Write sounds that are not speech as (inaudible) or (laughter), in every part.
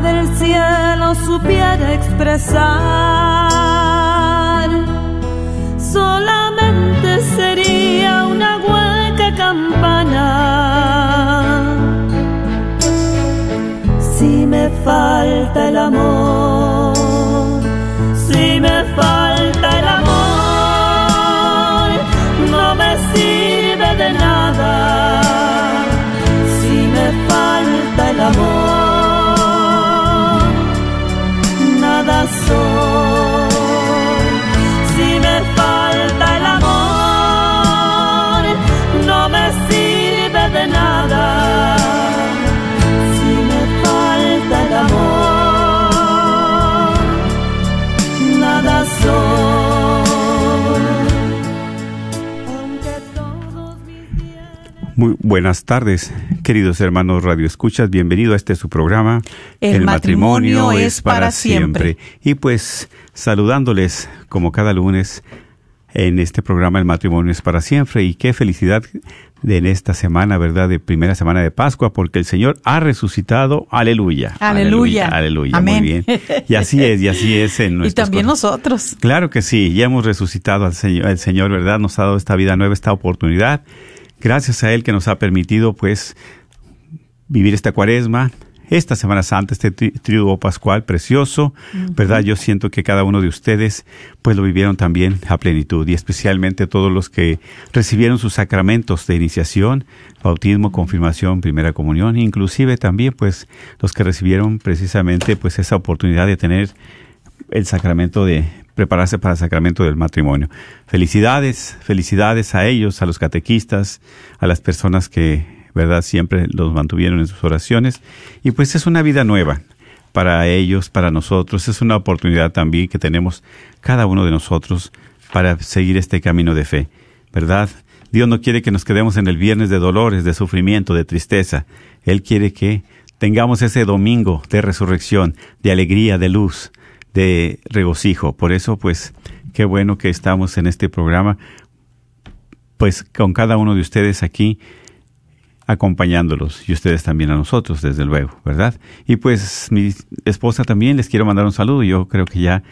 del cielo supiera expresar, solamente sería una hueca campana. Si me falta el amor, si me falta el amor, no me sirve de nada. Si me falta el amor, Muy buenas tardes, queridos hermanos Radio Escuchas. Bienvenido a este su programa. El matrimonio es para siempre. Y pues saludándoles como cada lunes en este programa El matrimonio es para siempre. Y qué felicidad de en esta semana, ¿verdad? De primera semana de Pascua, porque el Señor ha resucitado. Aleluya. Aleluya. Aleluya. Amén. Muy bien. Y así es, y así es en (laughs) Y nuestros también nosotros. Claro que sí, ya hemos resucitado al Señor, el Señor, ¿verdad? Nos ha dado esta vida nueva, esta oportunidad. Gracias a Él que nos ha permitido, pues, vivir esta cuaresma, esta Semana Santa, este tri- triduo pascual precioso, ¿verdad? Yo siento que cada uno de ustedes, pues, lo vivieron también a plenitud y especialmente todos los que recibieron sus sacramentos de iniciación, bautismo, confirmación, primera comunión, inclusive también, pues, los que recibieron precisamente, pues, esa oportunidad de tener el sacramento de prepararse para el sacramento del matrimonio. Felicidades, felicidades a ellos, a los catequistas, a las personas que, verdad, siempre los mantuvieron en sus oraciones. Y pues es una vida nueva para ellos, para nosotros. Es una oportunidad también que tenemos cada uno de nosotros para seguir este camino de fe, ¿verdad? Dios no quiere que nos quedemos en el viernes de dolores, de sufrimiento, de tristeza. Él quiere que tengamos ese domingo de resurrección, de alegría, de luz, de regocijo. Por eso, pues, qué bueno que estamos en este programa, pues, con cada uno de ustedes aquí acompañándolos y ustedes también a nosotros, desde luego, ¿verdad? Y pues mi esposa también les quiero mandar un saludo. Yo creo que ya,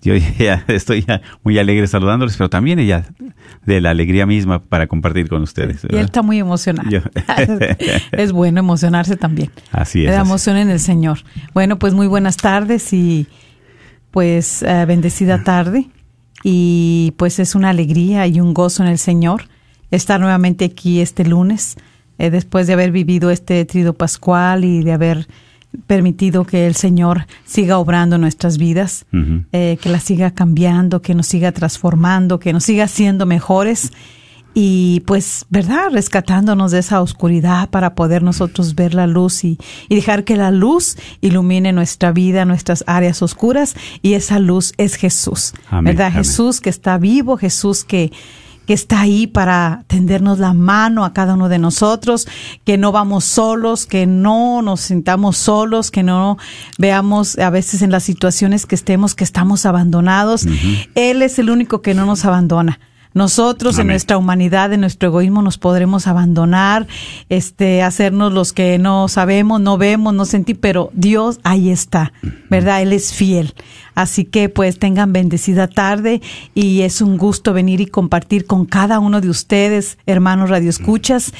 yo (laughs) ya estoy ya muy alegre saludándoles, pero también ella de la alegría misma para compartir con ustedes. Y él está muy emocionado. Yo- (laughs) es bueno emocionarse también. Así es. Le da así. emoción en el Señor. Bueno, pues muy buenas tardes y pues eh, bendecida tarde. Y pues es una alegría y un gozo en el Señor estar nuevamente aquí este lunes, eh, después de haber vivido este trido pascual y de haber permitido que el Señor siga obrando nuestras vidas, eh, que la siga cambiando, que nos siga transformando, que nos siga haciendo mejores y pues, ¿verdad? Rescatándonos de esa oscuridad para poder nosotros ver la luz y, y dejar que la luz ilumine nuestra vida, nuestras áreas oscuras y esa luz es Jesús, Amén, ¿verdad? amén. Jesús que está vivo, Jesús que que está ahí para tendernos la mano a cada uno de nosotros, que no vamos solos, que no nos sintamos solos, que no veamos a veces en las situaciones que estemos que estamos abandonados. Él es el único que no nos abandona. Nosotros en nuestra humanidad, en nuestro egoísmo, nos podremos abandonar, este, hacernos los que no sabemos, no vemos, no sentimos, pero Dios ahí está, ¿verdad? Él es fiel. Así que pues tengan bendecida tarde y es un gusto venir y compartir con cada uno de ustedes, hermanos radioescuchas,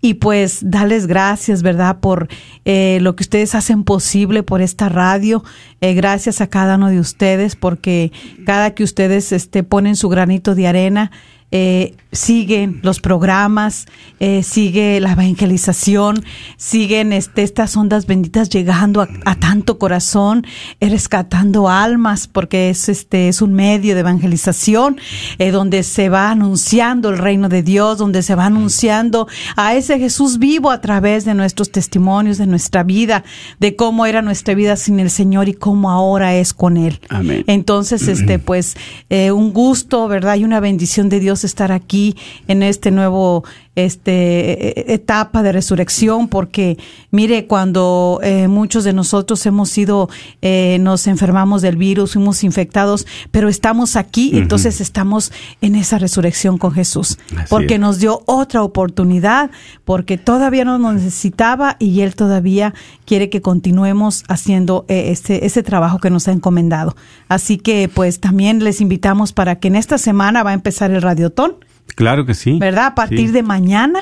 y pues darles gracias, ¿verdad? Por eh, lo que ustedes hacen posible por esta radio. Eh, gracias a cada uno de ustedes porque cada que ustedes este, ponen su granito de arena, eh, siguen los programas, eh, sigue la evangelización, siguen este, estas ondas benditas llegando a, a tanto corazón, eh, rescatando almas, porque es este es un medio de evangelización eh, donde se va anunciando el reino de Dios, donde se va anunciando a ese Jesús vivo a través de nuestros testimonios, de nuestra vida, de cómo era nuestra vida sin el Señor y cómo ahora es con Él. Amén. Entonces, este, pues, un gusto, ¿verdad? Y una bendición de Dios estar aquí en este nuevo, este, eh, etapa de resurrección, porque, mire, cuando eh, muchos de nosotros hemos sido, eh, nos enfermamos del virus, fuimos infectados, pero estamos aquí, entonces estamos en esa resurrección con Jesús, Así porque es. nos dio otra oportunidad, porque todavía no nos necesitaba y Él todavía quiere que continuemos haciendo eh, ese, ese trabajo que nos ha encomendado. Así que pues también les invitamos para que en esta semana va a empezar el radiotón, Claro que sí. ¿verdad? A partir Sí. de mañana.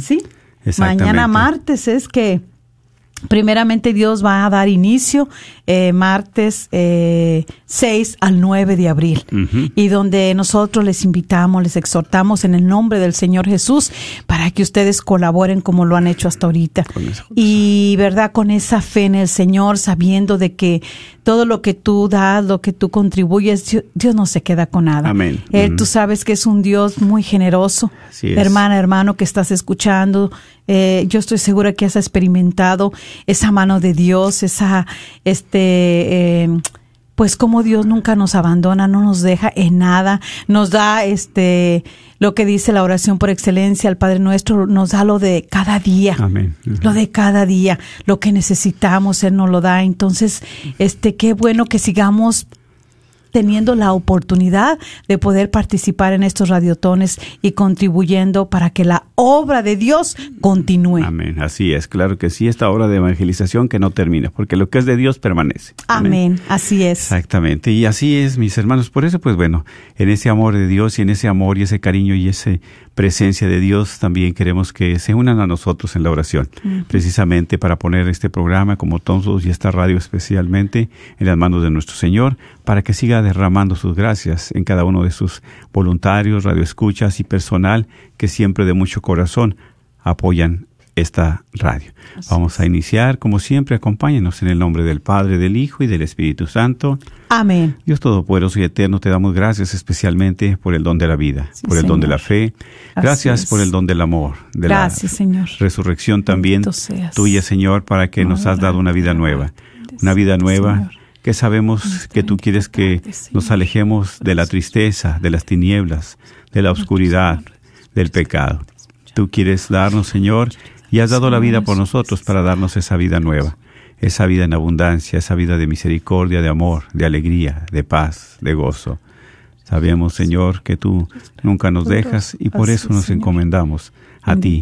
¿sí? Mañana martes es que primeramente Dios va a dar inicio eh, martes eh, 6 al 9 de abril y donde nosotros les invitamos, les exhortamos en el nombre del Señor Jesús para que ustedes colaboren como lo han hecho hasta ahorita. Y verdad, con esa fe en el Señor, sabiendo de que todo lo que tú das, lo que tú contribuyes, Dios, Dios no se queda con nada. Amén. Él, Ujú. tú sabes que es un Dios muy generoso. Así es. Hermana, hermano que estás escuchando, eh, yo estoy segura que has experimentado esa mano de Dios, esa, este, eh, pues como Dios nunca nos abandona, no nos deja en nada, nos da este, lo que dice la oración por excelencia, el Padre Nuestro, nos da lo de cada día. Amén. Lo de cada día, lo que necesitamos, Él nos lo da. Entonces, este, qué bueno que sigamos teniendo la oportunidad de poder participar en estos radiotones y contribuyendo para que la obra de Dios continúe. Amén. Así es, claro que sí, esta obra de evangelización que no termina, porque lo que es de Dios permanece. Amén. Así es. Exactamente, y así es, mis hermanos. Por eso, pues bueno, en ese amor de Dios y en ese amor y ese cariño y esa presencia de Dios, también queremos que se unan a nosotros en la oración, precisamente para poner este programa, como todos y esta radio especialmente, en las manos de nuestro Señor, para que siga derramando sus gracias en cada uno de sus voluntarios, radioescuchas y personal que siempre de mucho corazón apoyan esta radio. Vamos a iniciar, como siempre, acompáñenos en el nombre del Padre, del Hijo y del Espíritu Santo. Amén. Dios Todopoderoso y Eterno, te damos gracias especialmente por el don de la vida, Sí, por el don de la fe. Gracias por el don del amor, de Gracias, la Señor. resurrección también tuya, Señor, para que nos has dado una vida nueva. Una vida nueva Señor. que sabemos que tú quieres que nos alejemos de la tristeza, de las tinieblas, de la oscuridad, del pecado. Tú quieres darnos, Señor, y has dado la vida por nosotros para darnos esa vida nueva, esa vida en abundancia, esa vida de misericordia, de amor, de alegría, de paz, de gozo. Sabemos, Señor, que tú nunca nos dejas y por eso es, nos encomendamos a ti,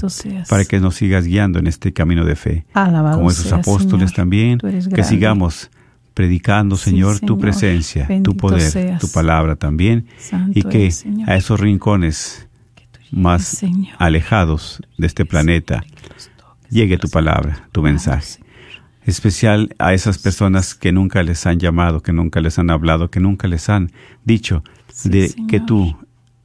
para que nos sigas guiando en este camino de fe. Como esos apóstoles también, que sigamos predicando, Sí, Señor, tu presencia, tu poder, seas. tu palabra también, Santo y que eres, a esos rincones más alejados de este planeta llegue tu palabra, tu mensaje. Especial a esas personas que nunca les han llamado, que nunca les han hablado, que nunca les han dicho de que tú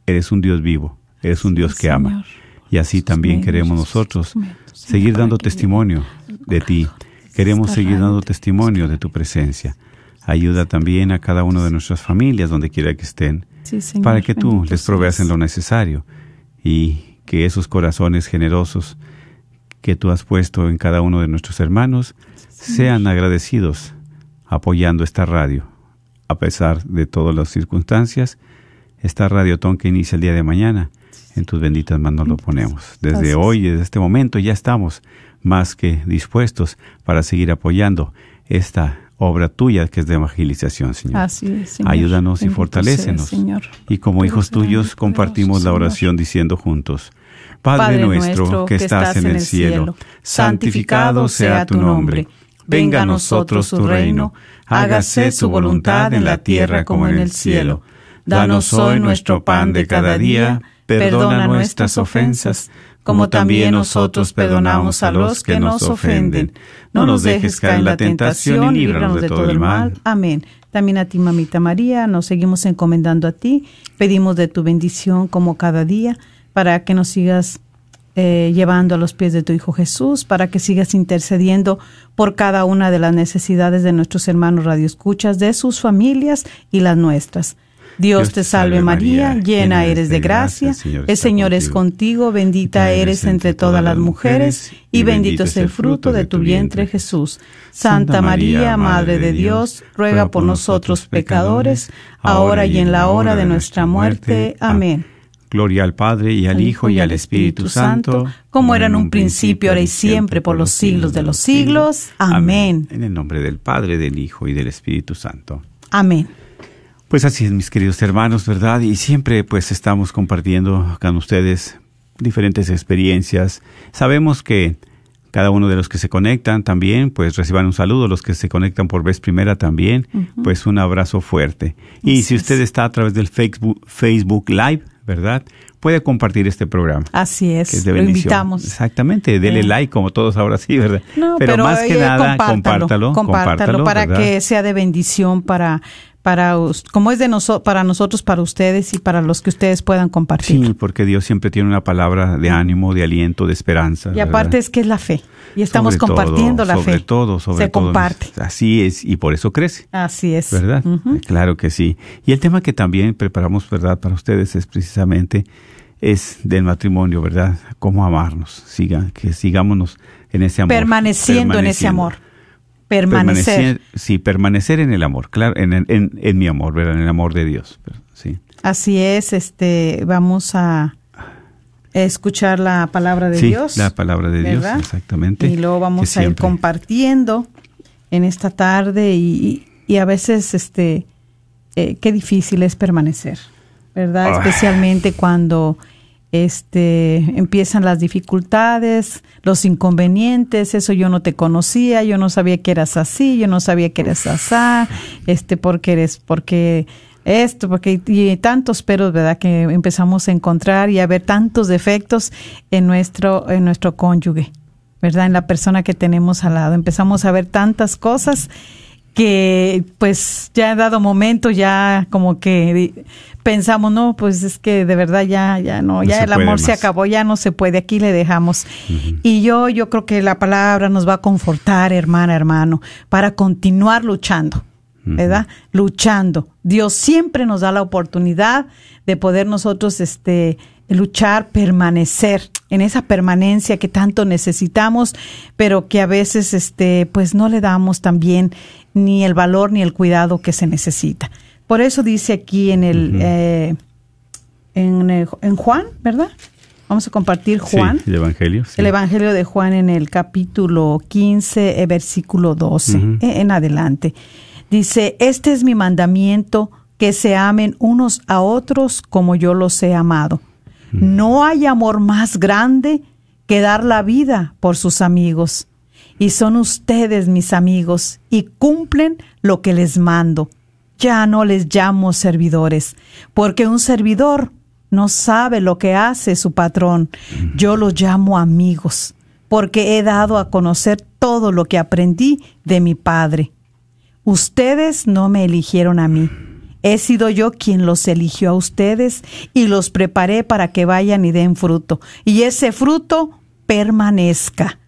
eres un Dios vivo, eres un Dios que ama. Y así también queremos nosotros seguir dando testimonio de ti. Queremos seguir dando te- testimonio de tu presencia. Ayuda también a cada uno de nuestras familias, donde quiera que estén, para que tú les proveas en lo necesario y que esos corazones generosos que tú has puesto en cada uno de nuestros hermanos sean agradecidos apoyando esta radio. A pesar de todas las circunstancias, esta radiotón que inicia el día de mañana, en tus benditas manos lo ponemos. Desde Gracias. hoy, desde este momento, ya estamos más que dispuestos para seguir apoyando esta obra tuya que es de evangelización, Señor. Así es, Señor. Ayúdanos y fortalécenos. Señor. Y como hijos tuyos compartimos la oración Señor. diciendo juntos, Padre, nuestro que estás en el cielo, santificado sea tu nombre. Venga a nosotros tu reino. Hágase tu voluntad en la tierra como en el cielo. Danos hoy nuestro pan de cada día. Perdona nuestras ofensas, como también nosotros perdonamos a los que nos ofenden. No nos dejes caer en la tentación y líbranos de todo el mal. Amén. También a ti, mamita María, nos seguimos encomendando a ti. Pedimos de tu bendición como cada día para que nos sigas eh, llevando a los pies de tu Hijo Jesús, para que sigas intercediendo por cada una de las necesidades de nuestros hermanos radioescuchas, de sus familias y las nuestras. Dios te salve María, llena eres de gracia, el Señor es contigo, bendita eres entre todas las mujeres, y bendito es el fruto de tu vientre Jesús. Santa María, Madre de Dios, ruega por nosotros pecadores, ahora y en la hora de nuestra muerte. Amén. Gloria al Padre y al Hijo y al Espíritu Santo, como era en un principio, ahora y siempre, por los siglos de los siglos. Amén. En el nombre del Padre, del Hijo y del Espíritu Santo. Amén. Pues así es, mis queridos hermanos, ¿verdad? Y siempre pues estamos compartiendo con ustedes diferentes experiencias. Sabemos que cada uno de los que se conectan también, pues reciban un saludo. Los que se conectan por vez primera también, pues un abrazo fuerte. Y si usted está a través del Facebook, Facebook Live, ¿verdad? Puede compartir este programa. Así es, que es de lo invitamos. Exactamente, dele Eh. like como todos ahora sí, ¿verdad? No, pero, más que eh, nada, compártalo, compártalo, para ¿verdad? que sea de bendición para para como es de noso- para nosotros, para ustedes y para los que ustedes puedan compartir. Sí, porque Dios siempre tiene una palabra de ánimo, de aliento, de esperanza. y aparte es que es la fe y estamos Sobre compartiendo todo, la sobre fe. todo, sobre Se todo. comparte. Así es, y por eso crece. Así es. ¿Verdad? Ujú. Claro que sí. Y el tema que también preparamos, ¿verdad? Para ustedes es precisamente es del matrimonio, ¿verdad? Cómo amarnos. Siga, que sigámonos en ese amor. Permaneciendo en ese amor. Permanecer. Permanecer- sí, permanecer en el amor, claro, en, en, en mi amor, ¿verdad? En el amor de Dios. Sí. Así es, este vamos a escuchar la palabra de Sí, Dios. la palabra de Dios, exactamente. Y luego vamos a ir siempre- compartiendo en esta tarde y, y- y a veces, este, eh, qué difícil es permanecer, ¿verdad? Ah. Especialmente cuando este empiezan las dificultades, los inconvenientes, eso yo no te conocía, yo no sabía que eras así, yo no sabía que eras asá, este porque eres porque esto, porque y tantos peros, ¿verdad? Que empezamos a encontrar y a ver tantos defectos en nuestro en nuestro cónyuge, ¿verdad? En la persona que tenemos al lado. Empezamos a ver tantas cosas que pues ya en dado momento ya como que pensamos, no, pues es que de verdad ya, ya no, No ya el amor se acabó, ya no se puede, aquí le dejamos. Y yo, yo creo que la palabra nos va a confortar, hermana, hermano, para continuar luchando. ¿Verdad? Luchando. Dios siempre nos da la oportunidad de poder nosotros este luchar, permanecer en esa permanencia que tanto necesitamos, pero que a veces este pues no le damos también ni el valor ni el cuidado que se necesita. Por eso dice aquí en el eh, en, en Juan, ¿verdad? Vamos a compartir Juan. Sí, el Evangelio. sí. El Evangelio de Juan en el capítulo 15, eh, versículo 12 Ujú. eh, en adelante. Dice, este es mi mandamiento, que se amen unos a otros como yo los he amado. No hay amor más grande que dar la vida por sus amigos. Y son ustedes mis amigos y cumplen lo que les mando. Ya no les llamo servidores, porque un servidor no sabe lo que hace su patrón. Yo los llamo amigos, porque he dado a conocer todo lo que aprendí de mi Padre. Ustedes no me eligieron a mí. He sido yo quien los eligió a ustedes y los preparé para que vayan y den fruto, y ese fruto permanezca.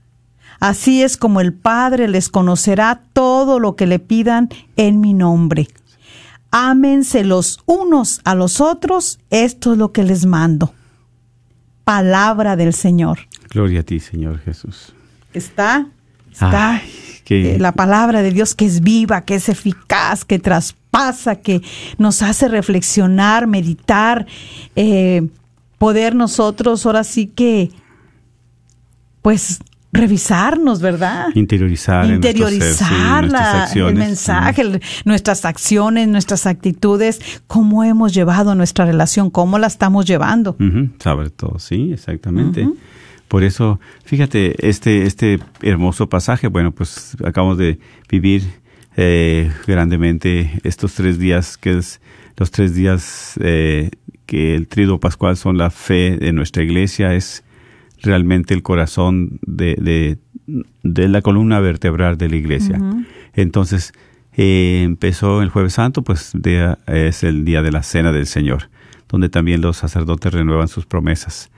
Así es como el Padre les conocerá todo lo que le pidan en mi nombre. Ámense los unos a los otros, esto es lo que les mando. Palabra del Señor. Gloria a ti, Señor Jesús. Está, está Ay, qué- eh, la palabra de Dios que es viva, que es eficaz, que traspasa, que nos hace reflexionar, meditar, eh, poder nosotros ahora sí que, pues, revisarnos, ¿verdad? Interiorizar, en nuestro ser, sí, interiorizar la- el acciones. mensaje, el- nuestras acciones, nuestras actitudes, cómo hemos llevado nuestra relación, cómo la estamos llevando. Ujú, sobre todo, sí, exactamente. Por eso, fíjate, este, este hermoso pasaje, bueno, pues acabamos de vivir eh, grandemente estos tres días, que es los tres días eh, que el trido pascual son la fe de nuestra iglesia, es realmente el corazón de, de, de la columna vertebral de la iglesia. Entonces, eh, empezó el jueves santo, pues es el día de la cena del Señor, donde también los sacerdotes renuevan sus promesas,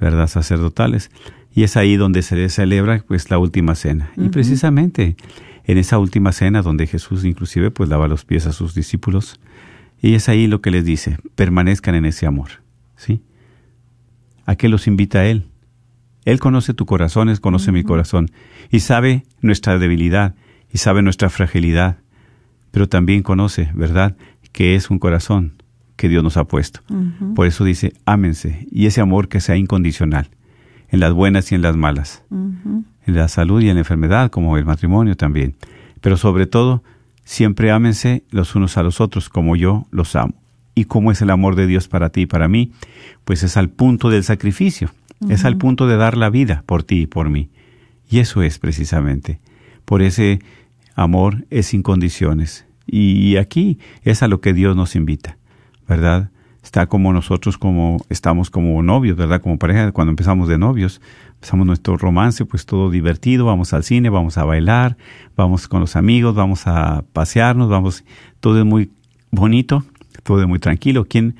¿verdad? Sacerdotales. Y es ahí donde se celebra pues la última cena. Y precisamente en esa última cena donde Jesús inclusive pues lava los pies a sus discípulos, y es ahí lo que les dice, permanezcan en ese amor, ¿sí? ¿A qué los invita Él? Él conoce tu corazón, Él conoce mi corazón, y sabe nuestra debilidad, y sabe nuestra fragilidad, pero también conoce, ¿verdad?, que es un corazón que Dios nos ha puesto. Por eso dice, ámense, y ese amor que sea incondicional, en las buenas y en las malas, en la salud y en la enfermedad, como el matrimonio también. Pero sobre todo, siempre ámense los unos a los otros como yo los amo. ¿Y cómo es el amor de Dios para ti y para mí? Pues es al punto del sacrificio, es al punto de dar la vida por ti y por mí. Y eso es precisamente. Por ese amor es sin condiciones. Y aquí es a lo que Dios nos invita, ¿verdad? Está como nosotros como estamos como novios, ¿verdad? Como pareja, cuando empezamos de novios, empezamos nuestro romance, pues todo divertido, vamos al cine, vamos a bailar, vamos con los amigos, vamos a pasearnos, vamos, todo es muy bonito, todo es muy tranquilo. ¿Quién,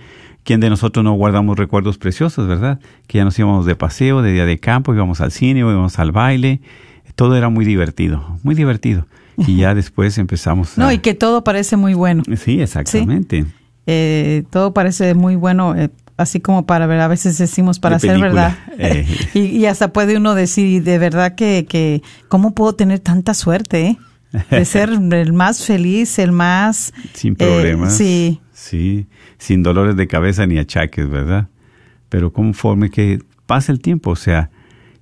quién de nosotros no guardamos recuerdos preciosos, verdad? Que ya nos íbamos de paseo, de día de campo, íbamos al cine, íbamos al baile, todo era muy divertido, muy divertido. Y ya después empezamos No, y que todo parece muy bueno. Sí, exactamente. Eh, todo parece muy bueno, eh, así como para ver, a veces decimos para De ser verdad. eh. (laughs) y, y hasta puede uno decir, de verdad que, que, ¿cómo puedo tener tanta suerte? eh? De ser (laughs) el más feliz, el más... Sin problemas. sí, Sí, sin dolores de cabeza ni achaques, ¿verdad? Pero conforme que pasa el tiempo, o sea,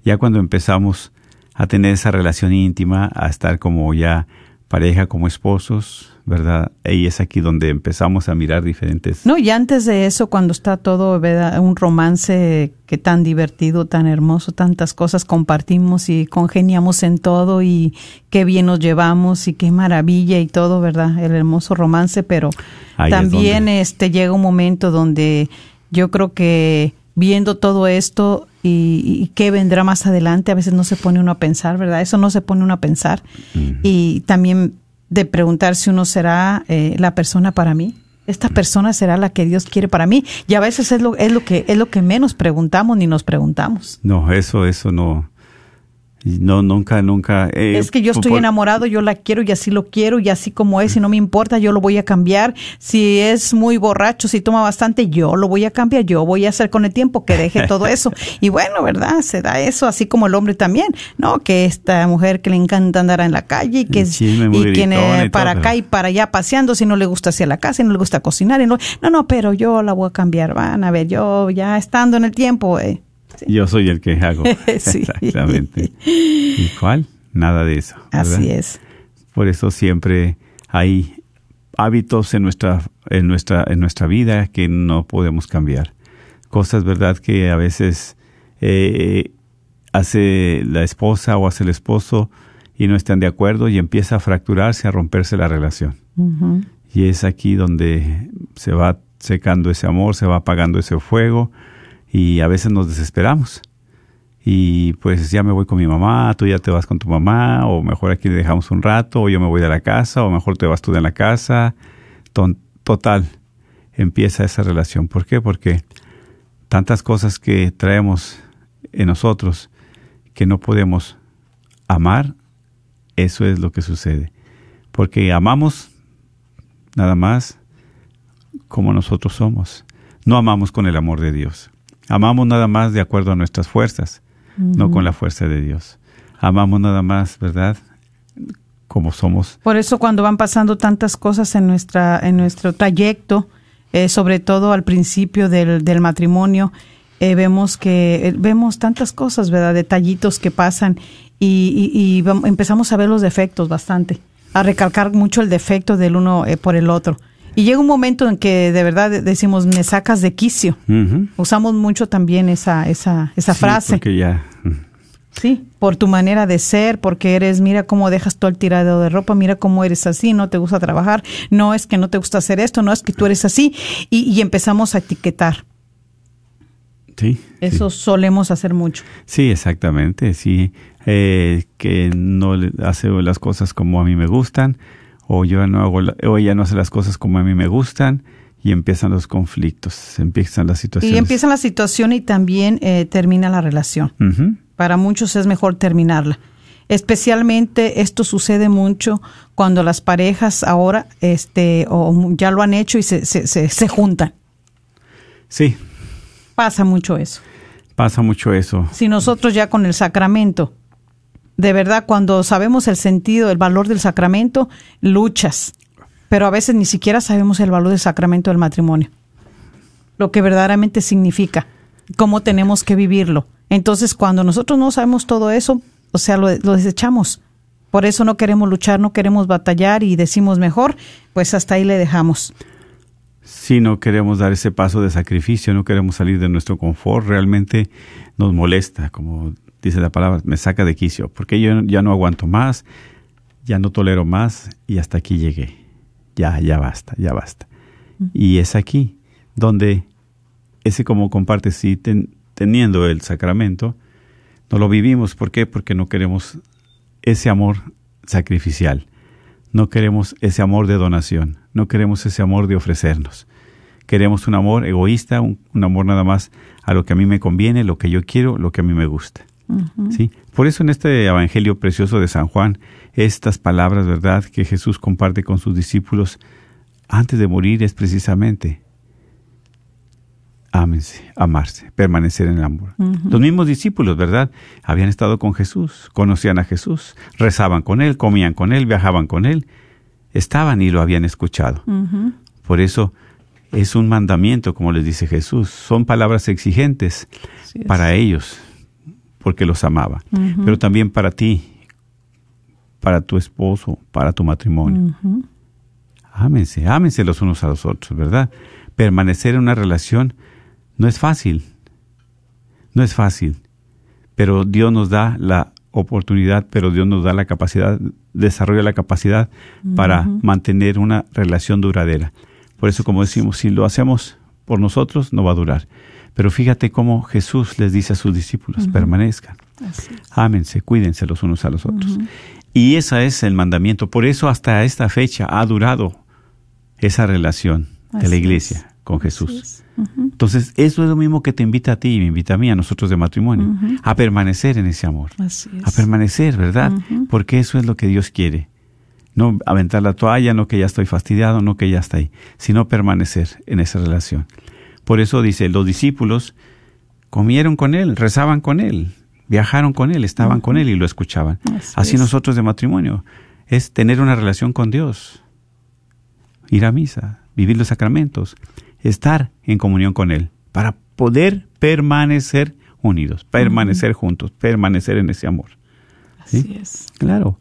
ya cuando empezamos a tener esa relación íntima, a estar como ya pareja, como esposos, ¿verdad? Y es aquí donde empezamos a mirar diferentes... No, y antes de eso, cuando está todo, ¿verdad? un romance que tan divertido, tan hermoso, tantas cosas compartimos y congeniamos en todo y qué bien nos llevamos y qué maravilla y todo, ¿verdad? El hermoso romance, pero Ahí es también donde- este llega un momento donde yo creo que viendo todo esto y, y qué vendrá más adelante, a veces no se pone uno a pensar, ¿verdad? Eso no se pone uno a pensar. Y también de preguntar si uno será eh, la persona para mí. Esta persona será la que Dios quiere para mí. Y a veces es lo, es lo que es lo que menos preguntamos ni nos preguntamos. No, eso, eso no... No, nunca, nunca... eh, es que yo estoy por- enamorado, yo la quiero y así lo quiero y así como es y no me importa, yo lo voy a cambiar. Si es muy borracho, si toma bastante, yo lo voy a cambiar, yo voy a hacer con el tiempo que deje todo (laughs) eso. Y bueno, ¿verdad? Se da eso, así como el hombre también, ¿no? Que esta mujer que le encanta andar en la calle y que es, y y para todo. acá y para allá paseando, si no le gusta hacia la casa, si no le gusta cocinar, y no, no, no, pero yo la voy a cambiar, van a ver, yo ya estando en el tiempo, eh, Yo soy el que hago. (laughs) Sí. Exactamente. ¿Y cuál? Nada de eso. ¿verdad? así es. Por eso siempre hay hábitos en nuestra, en nuestra, en nuestra vida que no podemos cambiar. Cosas, verdad, que a veces eh, hace la esposa o hace el esposo y no están de acuerdo y empieza a fracturarse, a romperse la relación. Y es aquí donde se va secando ese amor, se va apagando ese fuego y a veces nos desesperamos. Y pues ya me voy con mi mamá, tú ya te vas con tu mamá, o mejor aquí le dejamos un rato, o yo me voy de la casa, o mejor te vas tú de la casa. Total, empieza esa relación. ¿Por qué? Porque tantas cosas que traemos en nosotros que no podemos amar, eso es lo que sucede. Porque amamos nada más como nosotros somos. No amamos con el amor de Dios. Amamos nada más de acuerdo a nuestras fuerzas, no con la fuerza de Dios. Amamos nada más, ¿verdad? Como somos. Por eso cuando van pasando tantas cosas en nuestra en nuestro trayecto, eh, sobre todo al principio del, del matrimonio, eh, vemos que eh, vemos tantas cosas, verdad, detallitos que pasan y, y- y vam- empezamos a ver los defectos bastante, a recalcar mucho el defecto del uno eh, por el otro. Y llega un momento en que de verdad decimos me sacas de quicio. Usamos mucho también esa esa esa Sí, frase. Porque ya. Sí, por tu manera de ser, porque eres, mira cómo dejas todo el tirado de ropa, mira cómo eres así, no te gusta trabajar, no es que no te gusta hacer esto, no es que tú eres así, y, y empezamos a etiquetar. Sí. Eso sí. solemos hacer mucho. Sí, exactamente, sí. Eh, que no hace las cosas como a mí me gustan, o yo no hago, la- o ella no hace las cosas como a mí me gustan, y empiezan los conflictos, empiezan las situaciones. Y empieza la situación y también eh, termina la relación. Para muchos es mejor terminarla. Especialmente esto sucede mucho cuando las parejas ahora este, o ya lo han hecho y se, se, se, se juntan. Sí, Pasa mucho eso. pasa mucho eso. Si nosotros ya con el sacramento, de verdad, cuando sabemos el sentido, el valor del sacramento, luchas. Pero a veces ni siquiera sabemos el valor del sacramento del matrimonio. Lo que verdaderamente significa, cómo tenemos que vivirlo. Entonces, cuando nosotros no sabemos todo eso, o sea, lo, lo desechamos. Por eso no queremos luchar, no queremos batallar y decimos mejor, pues hasta ahí le dejamos. Si no queremos dar ese paso de sacrificio, no queremos salir de nuestro confort, realmente nos molesta, como dice la palabra, me saca de quicio, porque yo ya no aguanto más, ya no tolero más y hasta aquí llegué. Ya, ya basta, ya basta. Y es aquí donde ese como comparte, sí, ten- teniendo el sacramento, no lo vivimos. ¿Por qué? Porque no queremos ese amor sacrificial. No queremos ese amor de donación, no queremos ese amor de ofrecernos. Queremos un amor egoísta, un, un amor nada más a lo que a mí me conviene, lo que yo quiero, lo que a mí me gusta. ¿Sí? Por eso en este evangelio precioso de San Juan, estas palabras, ¿verdad?, que Jesús comparte con sus discípulos antes de morir es precisamente ámense, amarse, permanecer en el amor. Los mismos discípulos, ¿verdad? Habían estado con Jesús, conocían a Jesús, rezaban con él, comían con él, viajaban con él, estaban y lo habían escuchado. Por eso es un mandamiento, como les dice Jesús, son palabras exigentes para ellos, porque los amaba, pero también para ti, para tu esposo, para tu matrimonio. Ámense, ámense los unos a los otros, ¿verdad? Permanecer en una relación no es fácil, no es fácil, pero Dios nos da la oportunidad, pero Dios nos da la capacidad, desarrolla la capacidad para mantener una relación duradera. Por eso, como decimos, si lo hacemos por nosotros, no va a durar. Pero fíjate cómo Jesús les dice a sus discípulos, permanezcan, ámense, cuídense los unos a los otros. Y ese es el mandamiento. Por eso hasta esta fecha ha durado esa relación de la es. iglesia con Jesús. Entonces, eso es lo mismo que te invita a ti y me invita a mí, a nosotros de matrimonio, a permanecer en ese amor, Así a es. permanecer, ¿verdad? Porque eso es lo que Dios quiere. No aventar la toalla, no que ya estoy fastidiado, no que ya está ahí, sino permanecer en esa relación. Por eso dice, los discípulos comieron con él, rezaban con él, viajaron con él, estaban con él y lo escuchaban. Así Así es. nosotros de matrimonio, es tener una relación con Dios, ir a misa, vivir los sacramentos, estar en comunión con Él, para poder permanecer unidos, permanecer juntos, permanecer en ese amor. ¿sí? Así es. Claro,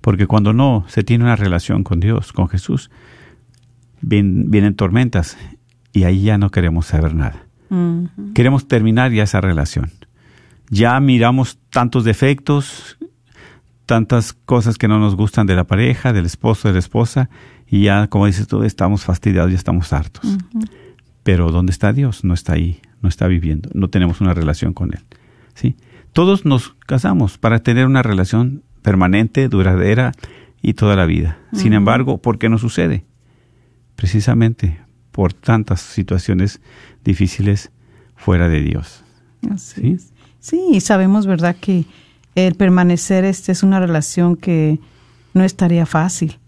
porque cuando no se tiene una relación con Dios, con Jesús, vien- vienen tormentas y ahí ya no queremos saber nada. Queremos terminar ya esa relación. Ya miramos tantos defectos, tantas cosas que no nos gustan de la pareja, del esposo, de la esposa, y ya, como dices tú, estamos fastidiados, ya estamos hartos. Pero ¿dónde está Dios? No está ahí, no está viviendo, no tenemos una relación con Él. ¿sí? Todos nos casamos para tener una relación permanente, duradera y toda la vida. Sin embargo, ¿por qué no sucede? Precisamente por tantas situaciones difíciles fuera de Dios. Así ¿Sí? es. Sí, y sabemos, ¿verdad?, que el permanecer este es una relación que no estaría fácil,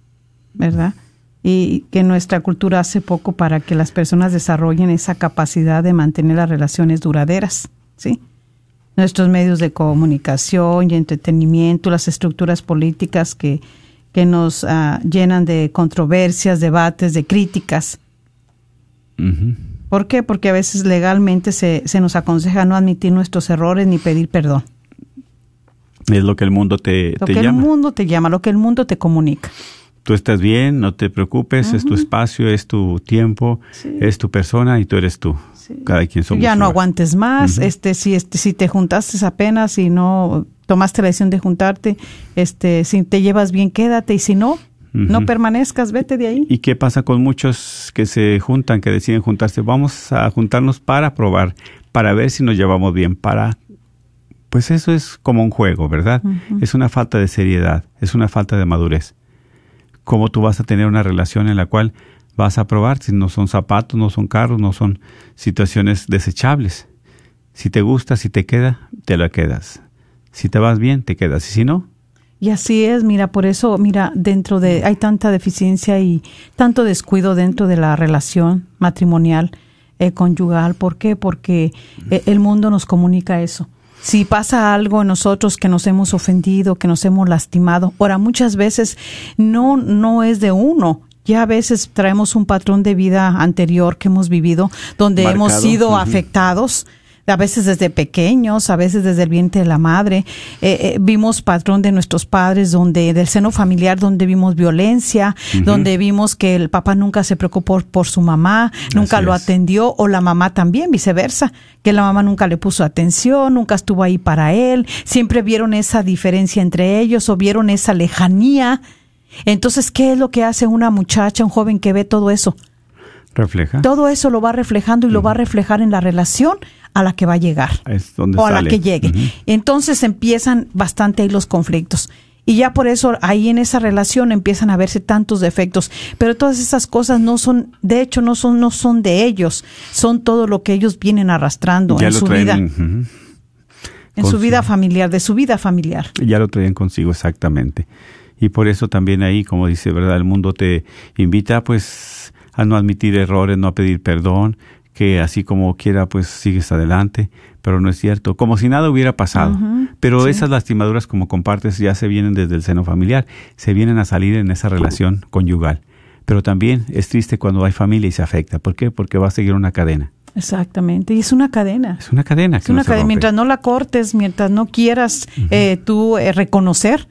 ¿verdad? Y que nuestra cultura hace poco para que las personas desarrollen esa capacidad de mantener las relaciones duraderas, ¿sí? Nuestros medios de comunicación y entretenimiento, las estructuras políticas que, que nos ah, llenan de controversias, debates, de críticas, ¿Por qué? Porque a veces legalmente se, se nos aconseja no admitir nuestros errores ni pedir perdón. Es lo que el mundo te, Lo te que llama. el mundo te llama, lo que el mundo te comunica. Tú estás bien, no te preocupes, es tu espacio, es tu tiempo, es tu persona y tú eres tú. Cada quien somos ya no aguantes más, este, si, este, si te juntaste apenas y no tomaste la decisión de juntarte, este, si te llevas bien, quédate y si no, no permanezcas, vete de ahí. ¿Y qué pasa con muchos que se juntan, que deciden juntarse? Vamos a juntarnos para probar, para ver si nos llevamos bien, para pues eso es como un juego, ¿verdad? Es una falta de seriedad, es una falta de madurez. ¿Cómo tú vas a tener una relación en la cual vas a probar si no son zapatos, no son carros, no son situaciones desechables? Si te gusta, si te queda, te la quedas. Si te vas bien, te quedas. Y si no, Y así es, mira, por eso, mira, dentro de, hay tanta deficiencia y tanto descuido dentro de la relación matrimonial, eh, conyugal. ¿Por qué? Porque eh, el mundo nos comunica eso. Si pasa algo en nosotros que nos hemos ofendido, que nos hemos lastimado, ahora muchas veces no, no es de uno. Ya a veces traemos un patrón de vida anterior que hemos vivido, donde hemos sido afectados a veces desde pequeños, a veces desde el vientre de la madre. Eh, eh, vimos patrón de nuestros padres, donde del seno familiar, donde vimos violencia, donde vimos que el papá nunca se preocupó por, por su mamá, nunca Así lo es. atendió, o la mamá también, viceversa, que la mamá nunca le puso atención, nunca estuvo ahí para él, siempre vieron esa diferencia entre ellos o vieron esa lejanía. Entonces, ¿qué es lo que hace una muchacha, un joven que ve todo eso? refleja. Todo eso lo va reflejando y lo va a reflejar en la relación a la que va a llegar Es donde o a la que llegue. Entonces empiezan bastante ahí los conflictos. Y ya por eso ahí en esa relación empiezan a verse tantos defectos. Pero todas esas cosas no son, de hecho, no son, no son de ellos. Son todo lo que ellos vienen arrastrando Ya en su traen, vida, en su vida familiar, de su vida familiar. ya lo traían consigo exactamente. Y por eso también ahí, como dice, ¿verdad? El mundo te invita pues a no admitir errores, no a pedir perdón, que así como quiera pues sigues adelante, pero no es cierto, como si nada hubiera pasado. Pero sí. esas lastimaduras como compartes ya se vienen desde el seno familiar, se vienen a salir en esa relación conyugal. Pero también es triste cuando hay familia y se afecta. ¿Por qué? Porque va a seguir una cadena. Exactamente. Y es una cadena. Es una cadena. Es una no cadena. Mientras no la cortes, mientras no quieras eh, tú eh, reconocer,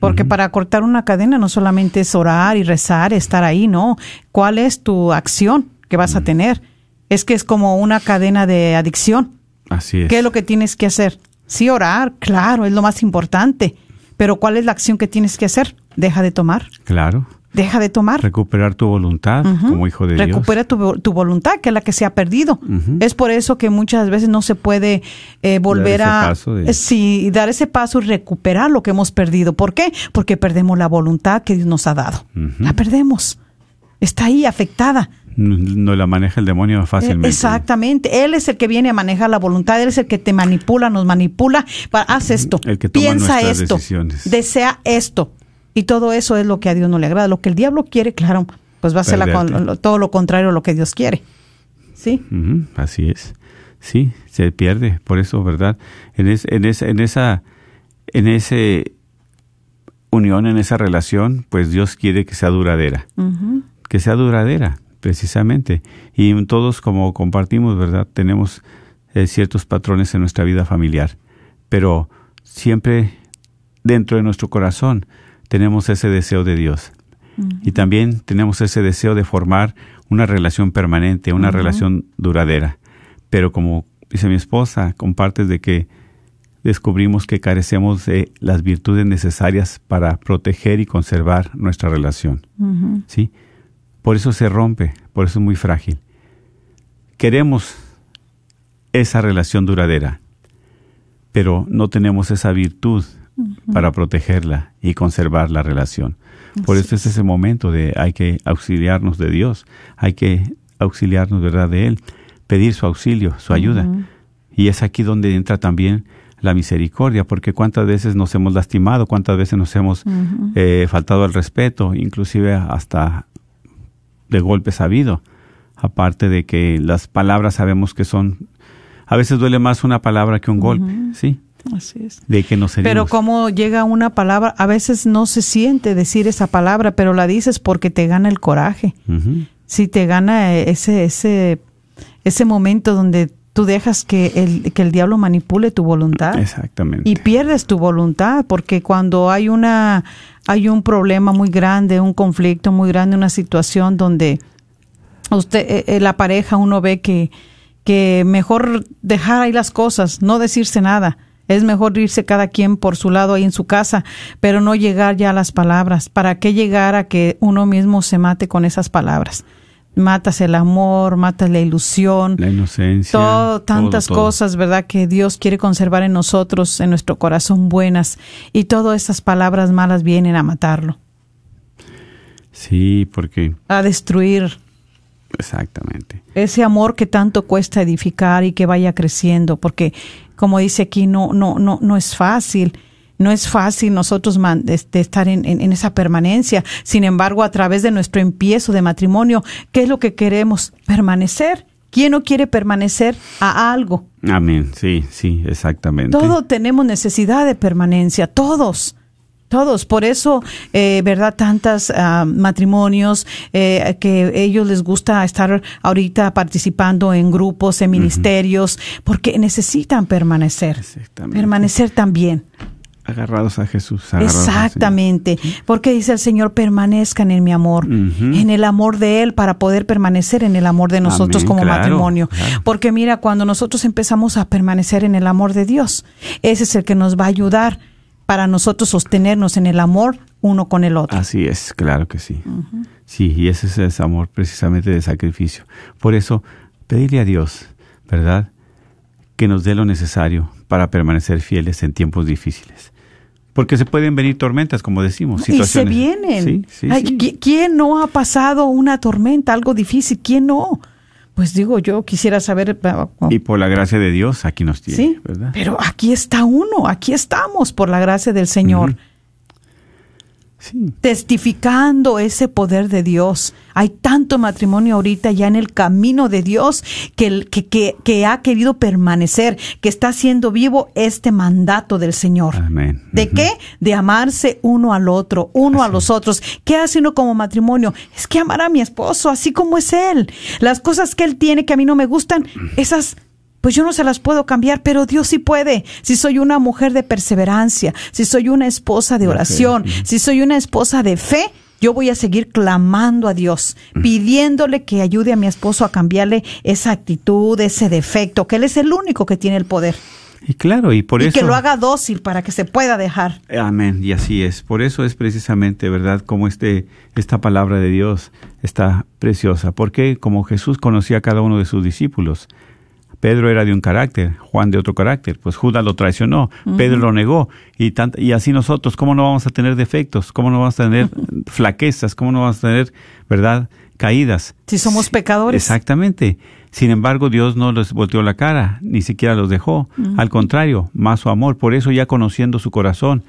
porque para cortar una cadena no solamente es orar y rezar, estar ahí, no. ¿Cuál es tu acción que vas a tener? Es que es como una cadena de adicción. Así es. ¿Qué es lo que tienes que hacer? Sí, orar, claro, es lo más importante. Pero ¿cuál es la acción que tienes que hacer? Deja de tomar. Claro. Deja de tomar. Recuperar tu voluntad como hijo de Dios. Recupera tu, tu voluntad, que es la que se ha perdido. Es por eso que muchas veces no se puede eh, volver a paso de- eh, sí, dar ese paso y recuperar lo que hemos perdido. ¿Por qué? Porque perdemos la voluntad que Dios nos ha dado. La perdemos. Está ahí afectada. No la maneja el demonio fácilmente. Exactamente. Él es el que viene a manejar la voluntad. Él es el que te manipula, nos manipula. Para, haz esto. El que toma piensa esto. decisiones. Desea esto. Y todo eso es lo que a Dios no le agrada. Lo que el diablo quiere, claro, pues va a ser la todo lo contrario a lo que Dios quiere. ¿Sí? Así es. Sí, se pierde. Por eso, ¿verdad? En, es- en, esa, en esa, en ese unión, en esa relación, pues Dios quiere que sea duradera. Que sea duradera, precisamente. Y todos, como compartimos, ¿verdad? Tenemos eh, ciertos patrones en nuestra vida familiar. Pero siempre dentro de nuestro corazón tenemos ese deseo de Dios. Y también tenemos ese deseo de formar una relación permanente, una relación duradera. Pero como dice mi esposa, compartes de que descubrimos que carecemos de las virtudes necesarias para proteger y conservar nuestra relación. ¿Sí? Por eso se rompe, por eso es muy frágil. Queremos esa relación duradera, pero no tenemos esa virtud para protegerla y conservar la relación. Por eso es ese momento de hay que auxiliarnos de Dios, hay que auxiliarnos, ¿verdad?, de Él, pedir su auxilio, su ayuda. Y es aquí donde entra también la misericordia, porque cuántas veces nos hemos lastimado, cuántas veces nos hemos eh, faltado al respeto, inclusive hasta de golpes ha habido. Aparte de que las palabras sabemos que son, a veces duele más una palabra que un golpe, ¿sí? Así es. De que nos. Pero como llega una palabra, a veces no se siente decir esa palabra, pero la dices porque te gana el coraje. Si te gana ese, ese, ese momento donde tú dejas que el, que el diablo manipule tu voluntad. Exactamente. y pierdes tu voluntad porque cuando hay una hay un problema muy grande un conflicto muy grande una situación donde usted eh, eh, la pareja uno ve que que mejor dejar ahí las cosas no decirse nada es mejor irse cada quien por su lado ahí en su casa, pero no llegar ya a las palabras. ¿Para qué llegar a que uno mismo se mate con esas palabras? Matas el amor, matas la ilusión, La inocencia. todo, tantas todo, todo. cosas, ¿verdad? Que Dios quiere conservar en nosotros, en nuestro corazón buenas. Y todas esas palabras malas vienen a matarlo, Sí, porque a destruir exactamente. ese amor que tanto cuesta edificar y que vaya creciendo, porque como dice aquí, no, no, no, no es fácil. No es fácil nosotros man- este, estar en, en- en esa permanencia. Sin embargo, a través de nuestro empiezo de matrimonio, ¿qué es lo que queremos? Permanecer. ¿Quién no quiere permanecer a algo? Amén. Sí, sí, exactamente. Todos tenemos necesidad de permanencia, todos. Todos, por eso, eh, ¿verdad? Tantas ah, matrimonios eh, que ellos les gusta estar ahorita participando en grupos, en ministerios, porque necesitan permanecer. Exactamente. Permanecer también. Agarrados a Jesús. agarrados. Exactamente. Porque dice el Señor, permanezcan en mi amor, en el amor de Él, para poder permanecer en el amor de nosotros Amén, como claro, matrimonio. claro. Porque mira, cuando nosotros empezamos a permanecer en el amor de Dios, ese es el que nos va a ayudar para nosotros sostenernos en el amor uno con el otro. Así es, claro que sí. Sí, y ese es ese amor precisamente de sacrificio. Por eso, pedirle a Dios, ¿verdad? Que nos dé lo necesario para permanecer fieles en tiempos difíciles. Porque se pueden venir tormentas, como decimos. y se situaciones. vienen. Sí, sí, Ay, sí. ¿qui- ¿Quién no ha pasado una tormenta, algo difícil? ¿Quién no? Pues digo, yo quisiera saber. ah, Y por la gracia de Dios, aquí nos tiene, Sí, ¿verdad? pero aquí está uno, aquí estamos por la gracia del Señor. Sí, testificando ese poder de Dios. Hay tanto matrimonio ahorita ya en el camino de Dios que, que, que, que ha querido permanecer, que está haciendo vivo este mandato del Señor. amén. ¿De qué? De amarse uno al otro, uno a los otros. ¿Qué hace uno como matrimonio? Es que amar a mi esposo así como es él. Las cosas que él tiene que a mí no me gustan, esas pues yo no se las puedo cambiar, pero Dios sí puede. Si soy una mujer de perseverancia, si soy una esposa de oración, si soy una esposa de fe, yo voy a seguir clamando a Dios, pidiéndole que ayude a mi esposo a cambiarle esa actitud, ese defecto, que él es el único que tiene el poder. Y claro, y por y eso... que lo haga dócil para que se pueda dejar. Amén, y así es. Por eso es precisamente, ¿verdad?, como este, esta palabra de Dios está preciosa. Porque como Jesús conocía a cada uno de sus discípulos, Pedro era de un carácter, Juan de otro carácter, pues Judas lo traicionó, Pedro lo negó, y, tant- y así nosotros, ¿cómo no vamos a tener defectos? ¿Cómo no vamos a tener (laughs) flaquezas? ¿Cómo no vamos a tener, verdad, caídas? Si somos pecadores. Exactamente. Sin embargo, Dios no les volteó la cara, ni siquiera los dejó. Al contrario, más su amor. Por eso ya conociendo su corazón,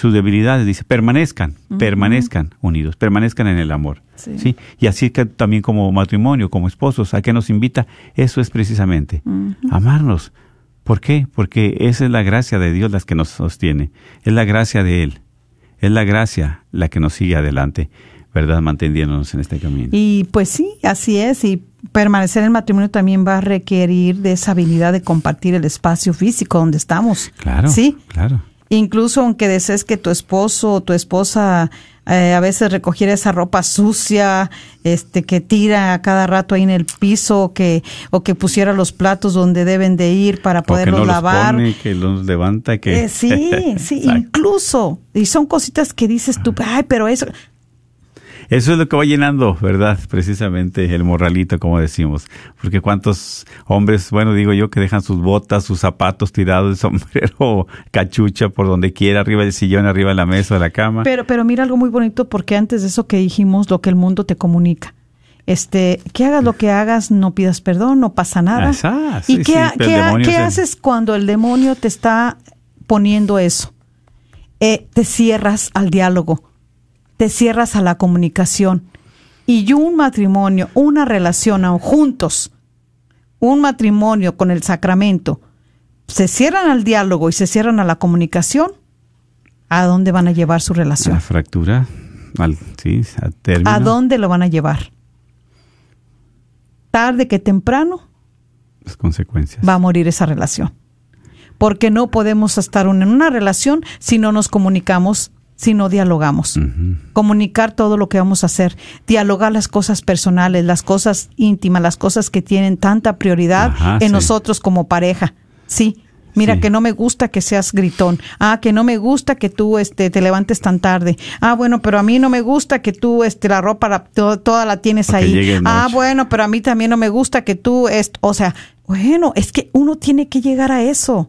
sus debilidades, dice, permanezcan, permanezcan unidos, permanezcan en el amor. Sí. Sí. Y así que también como matrimonio, como esposos, ¿a qué nos invita? Eso es precisamente, amarnos. ¿Por qué? Porque esa es la gracia de Dios la que nos sostiene. Es la gracia de Él. Es la gracia la que nos sigue adelante, ¿verdad? Manteniéndonos en este camino. Y pues sí, así es. Y permanecer en el matrimonio también va a requerir de esa habilidad de compartir el espacio físico donde estamos. Claro. Sí. Claro. Incluso aunque desees que tu esposo o tu esposa eh, a veces recogiera esa ropa sucia, este, que tira a cada rato ahí en el piso, o que, o que pusiera los platos donde deben de ir para O que poderlos no lavar. Los pone, que los levanta, que... Eh, sí, (laughs) sí, incluso. Y son cositas que dices tú, ay, pero eso, Eso es lo que va llenando, ¿verdad? Precisamente el morralito, como decimos. Porque cuántos hombres, bueno, digo yo, que dejan sus botas, sus zapatos tirados, el (laughs) sombrero, cachucha por donde quiera, arriba del sillón, arriba de la mesa, de la cama. Pero, pero mira algo muy bonito porque antes de eso que dijimos, lo que el mundo te comunica. Este, que hagas lo que hagas, no pidas perdón, no pasa nada. Esa, sí, ¿Y qué, sí, se- haces cuando el demonio te está poniendo eso? Eh, te cierras al diálogo, te cierras a la comunicación. Y un matrimonio, una relación juntos, un matrimonio con el sacramento, se cierran al diálogo y se cierran a la comunicación, ¿a dónde van a llevar su relación? La fractura, al, sí, a término. ¿A dónde lo van a llevar? Tarde que temprano Las consecuencias. va a morir esa relación. Porque no podemos estar en una relación si no nos comunicamos, si no dialogamos. Comunicar todo lo que vamos a hacer, dialogar las cosas personales, las cosas íntimas, las cosas que tienen tanta prioridad Ajá, en sí. nosotros como pareja. Sí, Mira Sí. que no me gusta que seas gritón. Ah, que no me gusta que tú este te levantes tan tarde. Ah, bueno, pero a mí no me gusta que tú este la ropa la- to- toda la tienes O ahí. Ah, bueno, pero a mí también no me gusta que tú est- o sea, bueno, es que uno tiene que llegar a eso.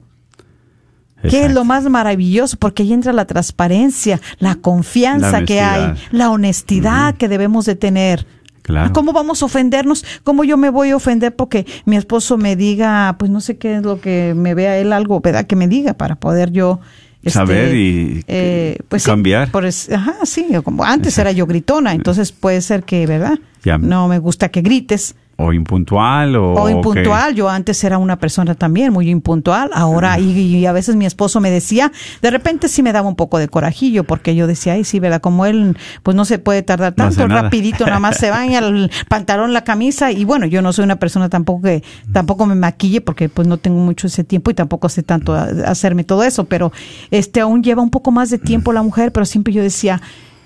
¿Qué es Exacto. lo más maravilloso? Porque ahí entra la transparencia, la confianza La que hay, honestidad. la honestidad que debemos de tener. Claro. ¿Cómo vamos a ofendernos? ¿Cómo yo me voy a ofender porque mi esposo me diga, pues no sé qué es lo que me vea él algo, ¿verdad? Que me diga para poder yo este, Saber y eh, pues sí, cambiar. por es- ajá, sí, como antes era yo gritona, entonces puede ser que, ¿verdad? Ya. No me gusta que grites. O impuntual o... O impuntual, yo antes era una persona también muy impuntual, ahora y, y a veces mi esposo me decía, de repente sí me daba un poco de corajillo porque yo decía, ay sí, ¿verdad? Como él pues no se puede tardar No tanto, nada. rapidito nada más se baña el (laughs) pantalón, la camisa y bueno, yo no soy una persona tampoco que tampoco me maquille porque pues no tengo mucho ese tiempo y tampoco sé tanto a- hacerme todo eso, pero este aún lleva un poco más de tiempo la mujer, pero siempre yo decía,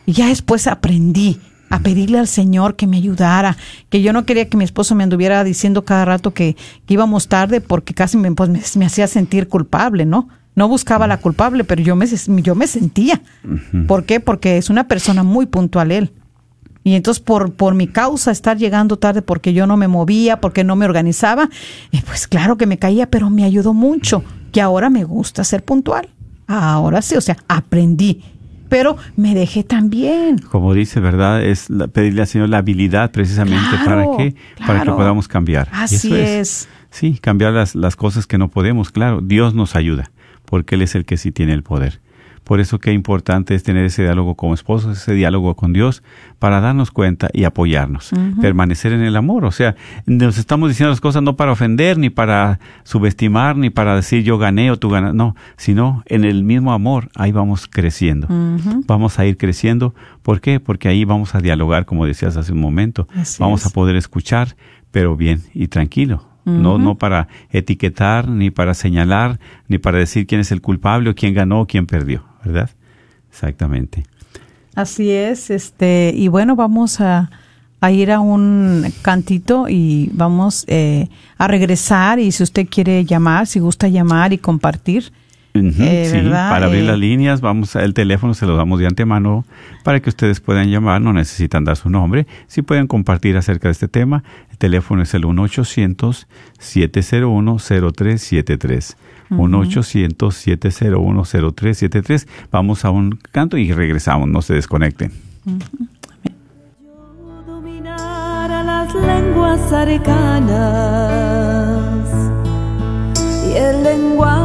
y ya después aprendí a pedirle al Señor que me ayudara, que yo no quería que mi esposo me anduviera diciendo cada rato que, que íbamos tarde porque casi me, pues, me, me hacía sentir culpable, ¿no? No buscaba la culpable, pero yo me, yo me sentía. ¿Por qué? Porque es una persona muy puntual él. Y entonces por, por mi causa estar llegando tarde porque yo no me movía, porque no me organizaba, eh, pues claro que me caía, pero me ayudó mucho, que ahora me gusta ser puntual. Ahora sí, o sea, aprendí, pero me dejé también. Como dice, ¿verdad? Es la- pedirle al Señor la habilidad precisamente Claro, para que para que podamos cambiar. Así eso es. Sí, cambiar las, las cosas que no podemos, claro. Dios nos ayuda, porque Él es el que sí tiene el poder. Por eso qué importante es tener ese diálogo como esposos, ese diálogo con Dios, para darnos cuenta y apoyarnos, permanecer en el amor. O sea, nos estamos diciendo las cosas no para ofender, ni para subestimar, ni para decir yo gané o tú ganas, no, sino en el mismo amor, ahí vamos creciendo. Vamos a ir creciendo. ¿Por qué? Porque ahí vamos a dialogar, como decías hace un momento. Así vamos es. a poder escuchar, pero bien y tranquilo. No, no para etiquetar, ni para señalar, ni para decir quién es el culpable o quién ganó o quién perdió, ¿verdad? Exactamente. Así es, este, y bueno, vamos a, a ir a un cantito y vamos eh, a regresar y si usted quiere llamar, si gusta llamar y compartir, Ujú, Eh, sí, ¿verdad? para abrir Eh, las líneas, vamos a- el teléfono se lo damos de antemano para que ustedes puedan llamar, no necesitan dar su nombre, si pueden compartir acerca de este tema, el teléfono es el 1-800-701-0373. 1-800-701-0373. Vamos a un canto y regresamos, no se desconecten. dominar a las lenguas arcanas y el lenguaje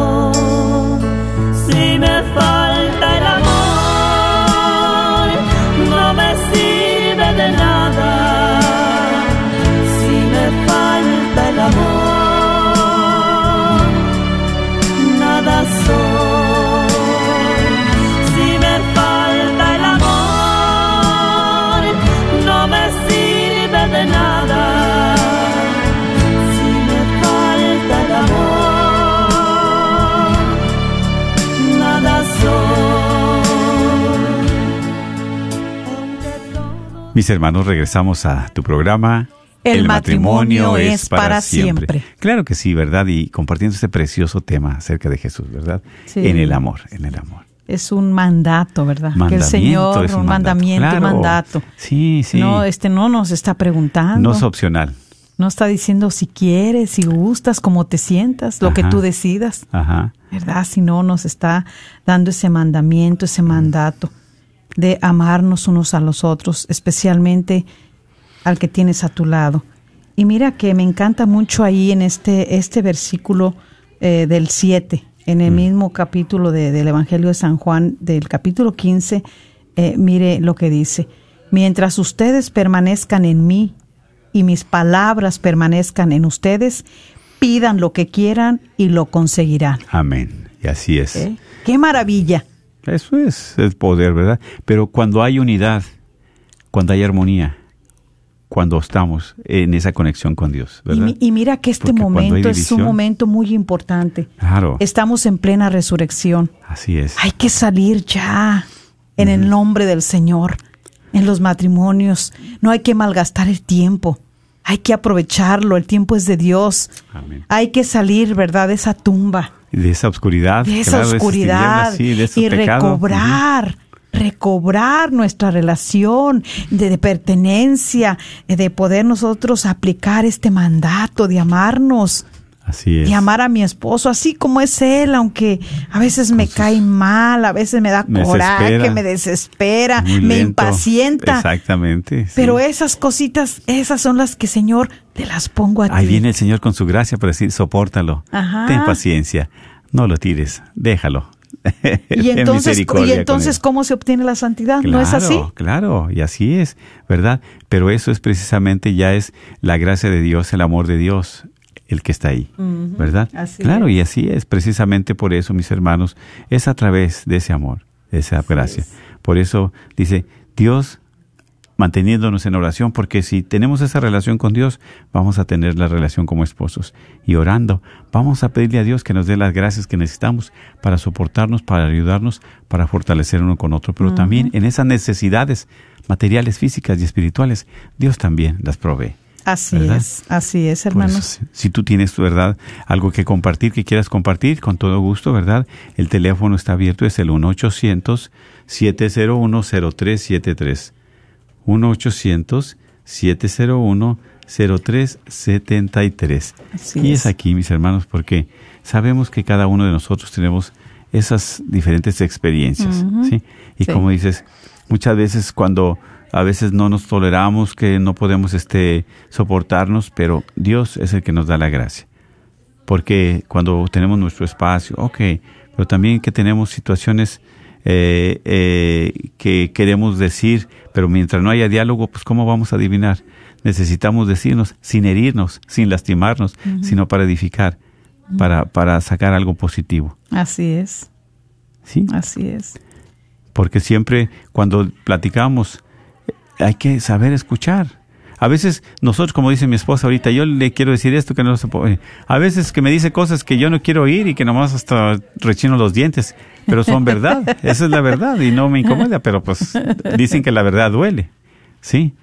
Mis hermanos, regresamos a tu programa. El matrimonio es para siempre. Claro que sí, ¿verdad? Y compartiendo este precioso tema acerca de Jesús, ¿verdad? Sí. En el amor, en el amor. es un mandato, ¿verdad? que el Señor, es un, mandamiento, un claro. mandato. Sí, sí. No, este no nos está preguntando. No es opcional. No está diciendo si quieres, si gustas, cómo te sientas, lo que tú decidas. Ajá. ¿verdad? Si no nos está dando ese mandamiento, ese mandato de amarnos unos a los otros, especialmente al que tienes a tu lado. Y mira que me encanta mucho ahí en este, este versículo eh, del 7, en el mismo capítulo de- del Evangelio de San Juan, del capítulo 15, eh, mire lo que dice. Mientras ustedes permanezcan en mí y mis palabras permanezcan en ustedes, pidan lo que quieran y lo conseguirán. Amén. Y así es. ¿Eh? ¡Qué maravilla! Eso es el poder, ¿verdad? Pero cuando hay unidad, cuando hay armonía, cuando estamos en esa conexión con Dios, Y, ¿verdad? y mira que este Porque momento es un momento muy importante. Claro, Estamos en plena resurrección. así es. Hay que salir ya en el nombre del Señor, en los matrimonios. No hay que malgastar el tiempo. Hay que aprovecharlo. El tiempo es de Dios. Amén. Hay que salir, ¿verdad?, de esa tumba, De esa oscuridad, de esa claro, esas oscuridad tinieblas, sí, de esos y recobrar. Recobrar nuestra relación de, de pertenencia, de poder nosotros aplicar este mandato de amarnos. Así es. de amar a mi esposo así como es él, aunque a veces me cae mal, a veces me da coraje, desespera. me desespera, me lento. impacienta. Exactamente. sí. Pero esas cositas, esas son las que, Señor, te las pongo a Ahí ti. viene el Señor con su gracia para decir, sopórtalo. Ajá. Ten paciencia. No lo tires. Déjalo. (laughs) y (laughs) entonces, y. ¿cómo se obtiene la santidad? ¿No es así? Claro, y así es, ¿verdad? Pero eso es precisamente ya es la gracia de Dios, el amor de Dios, el que está ahí, ¿verdad? así claro, es. y así es, precisamente por eso, mis hermanos, es a través de ese amor, de esa gracia. Por eso dice, Dios manteniéndonos en oración, porque si tenemos esa relación con Dios, vamos a tener la relación como esposos. Y orando, vamos a pedirle a Dios que nos dé las gracias que necesitamos para soportarnos, para ayudarnos, para fortalecer uno con otro. Pero también en esas necesidades materiales, físicas y espirituales, Dios también las provee. Así ¿Verdad? es, así es, Por hermanos. si, tú tienes, ¿verdad? Algo que compartir, que quieras compartir, con todo gusto, ¿verdad? El teléfono está abierto, es el 1-800-701-0373. 1-800-701-0373. Así y es. es aquí, mis hermanos, porque sabemos que cada uno de nosotros tenemos esas diferentes experiencias. ¿sí? Y Sí. como dices, muchas veces cuando a veces no nos toleramos, que no podemos este soportarnos, pero Dios es el que nos da la gracia. Porque cuando tenemos nuestro espacio, ok, pero también que tenemos situaciones eh, eh, que queremos decir, pero mientras no haya diálogo, pues ¿cómo vamos a adivinar? Necesitamos decirnos sin herirnos, sin lastimarnos, sino para edificar, para, para sacar algo positivo. Así es, ¿Sí? así es. porque siempre cuando platicamos hay que saber escuchar. A veces nosotros, como dice mi esposa ahorita, yo le quiero decir esto que no se puede. A veces que me dice cosas que yo no quiero oír y que nomás hasta rechino los dientes, pero son verdad. (laughs) Esa es la verdad y no me incomoda, pero pues dicen que la verdad duele. Sí,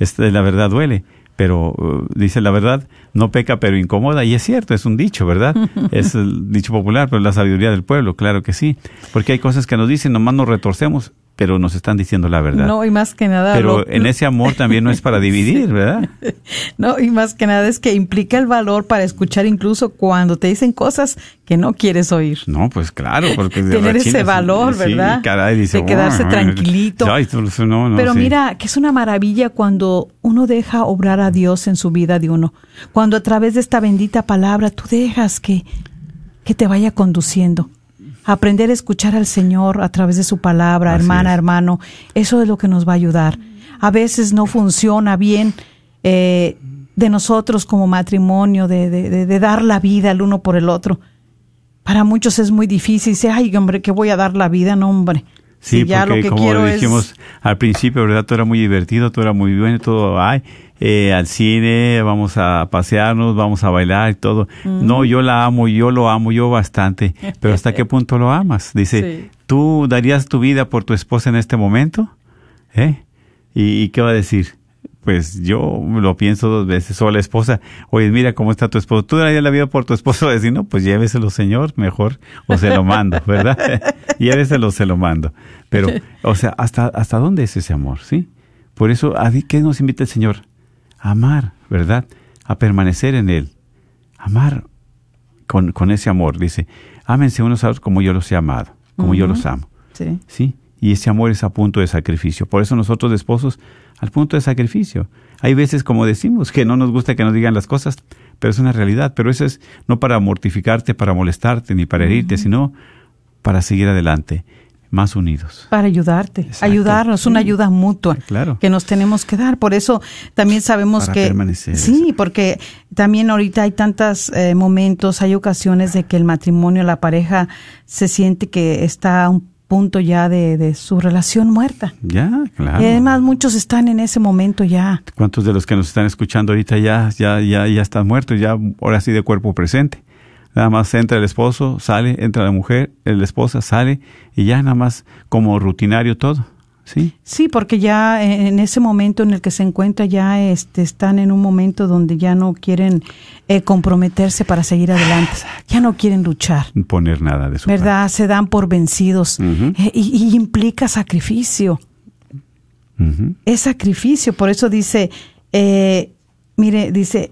este, la verdad duele. Pero uh, dice la verdad, no peca pero incomoda. Y es cierto, es un dicho, ¿verdad? (laughs) Es el dicho popular, pero la sabiduría del pueblo, claro que sí. Porque hay cosas que nos dicen, nomás nos retorcemos, pero nos están diciendo la verdad. No, y más que nada. pero lo- en ese amor también no es para (laughs) dividir, ¿verdad? (laughs) No, y más que nada es que implica el valor para escuchar incluso cuando te dicen cosas que no quieres oír. No, pues claro, porque (laughs) Tener ese valor, sí, ¿verdad? caray, dice, De quedarse "Oh, tranquilito". ay, tú- no, no, Pero sí. mira, que es una maravilla cuando uno deja obrar a Dios en su vida de uno. Cuando a través de esta bendita palabra tú dejas que, que te vaya conduciendo. Aprender a escuchar al Señor a través de su palabra, Así hermana, es. hermano, eso es lo que nos va a ayudar. A veces no funciona bien eh, de nosotros como matrimonio, de, de- de- de dar la vida el uno por el otro. Para muchos es muy difícil. Dice, ay, hombre, que voy a dar la vida, no, hombre. Sí, Si ya lo porque que como quiero dijimos es al principio, ¿verdad? Todo era muy divertido, todo era muy bueno, todo, ay, eh, al cine, vamos a pasearnos, vamos a bailar y todo. No, yo la amo, yo lo amo, yo bastante. Pero ¿hasta qué (laughs) punto lo amas? Dice, Sí. ¿tú darías tu vida por tu esposa en este momento? ¿Eh? ¿Y, y qué va a decir? Pues yo lo pienso dos veces. O la esposa, oye, mira cómo está tu esposo. ¿Tú darías la vida por tu esposo? (laughs) Decir, no, pues lléveselo, señor, mejor. O se lo mando, (laughs) ¿verdad? (laughs) lléveselo, se lo mando. Pero, o sea, ¿hasta, ¿hasta dónde es ese amor? ¿Sí? Por eso, ¿a qué nos invita el Señor? A amar, ¿verdad? A permanecer en Él. Amar con, con ese amor. Dice, ámense unos a otros como yo los he amado, como yo los amo. Sí. ¿sí? Y ese amor es a punto de sacrificio. Por eso nosotros de esposos, al punto de sacrificio. Hay veces, como decimos, que no nos gusta que nos digan las cosas, pero es una realidad. Pero eso es no para mortificarte, para molestarte, ni para herirte, sino para seguir adelante, más unidos. Para ayudarte, Exacto, ayudarnos, una ayuda mutua Claro. que nos tenemos que dar. Por eso también sabemos Para que permanecer, sí, porque también ahorita hay tantos momentos, hay ocasiones de que el matrimonio, la pareja se siente que está un punto ya de, de su relación muerta. Ya, claro. Y además muchos están en ese momento ya. ¿Cuántos de los que nos están escuchando ahorita ya, ya, ya, ya están muertos, ya ahora sí de cuerpo presente? Nada más entra el esposo, sale, entra la mujer, la esposa sale y ya nada más como rutinario todo, ¿sí? Sí, porque ya en ese momento en el que se encuentra ya este, están en un momento donde ya no quieren eh, comprometerse para seguir adelante, ya no quieren luchar. Poner nada de su parte. ¿Verdad? Se dan por vencidos. Eh, y, y implica sacrificio. Es sacrificio, por eso dice, eh, mire, dice,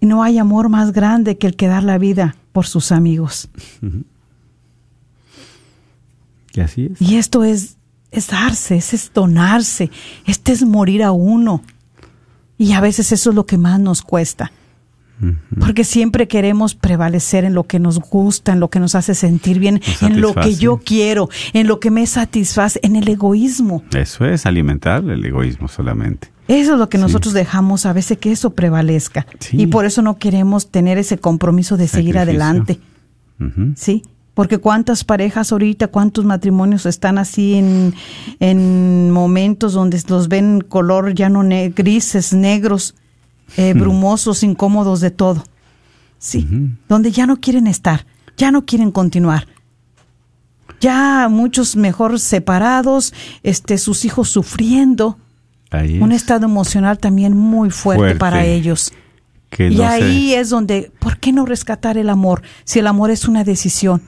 no hay amor más grande que el que dar la vida por sus amigos. Y así es. Y esto es, es darse, es, es donarse, este es morir a uno. Y a veces eso es lo que más nos cuesta. Porque siempre queremos prevalecer en lo que nos gusta, en lo que nos hace sentir bien, en lo que yo quiero, en lo que me satisface, en el egoísmo. Eso es alimentar el egoísmo solamente. Eso es lo que Sí. nosotros dejamos a veces que eso prevalezca. Sí. Y por eso no queremos tener ese compromiso de seguir adelante. ¿Sí? Porque cuántas parejas ahorita, cuántos matrimonios están así en, en momentos donde los ven color ya no ne- grises, negros, eh, brumosos, incómodos de todo. Sí, donde ya no quieren estar, ya no quieren continuar. Ya muchos mejor separados, este, sus hijos sufriendo, Ahí un es. estado emocional también muy fuerte, Fuerte. para ellos. Que y no ahí es donde, ¿por qué no rescatar el amor? Si el amor es una decisión,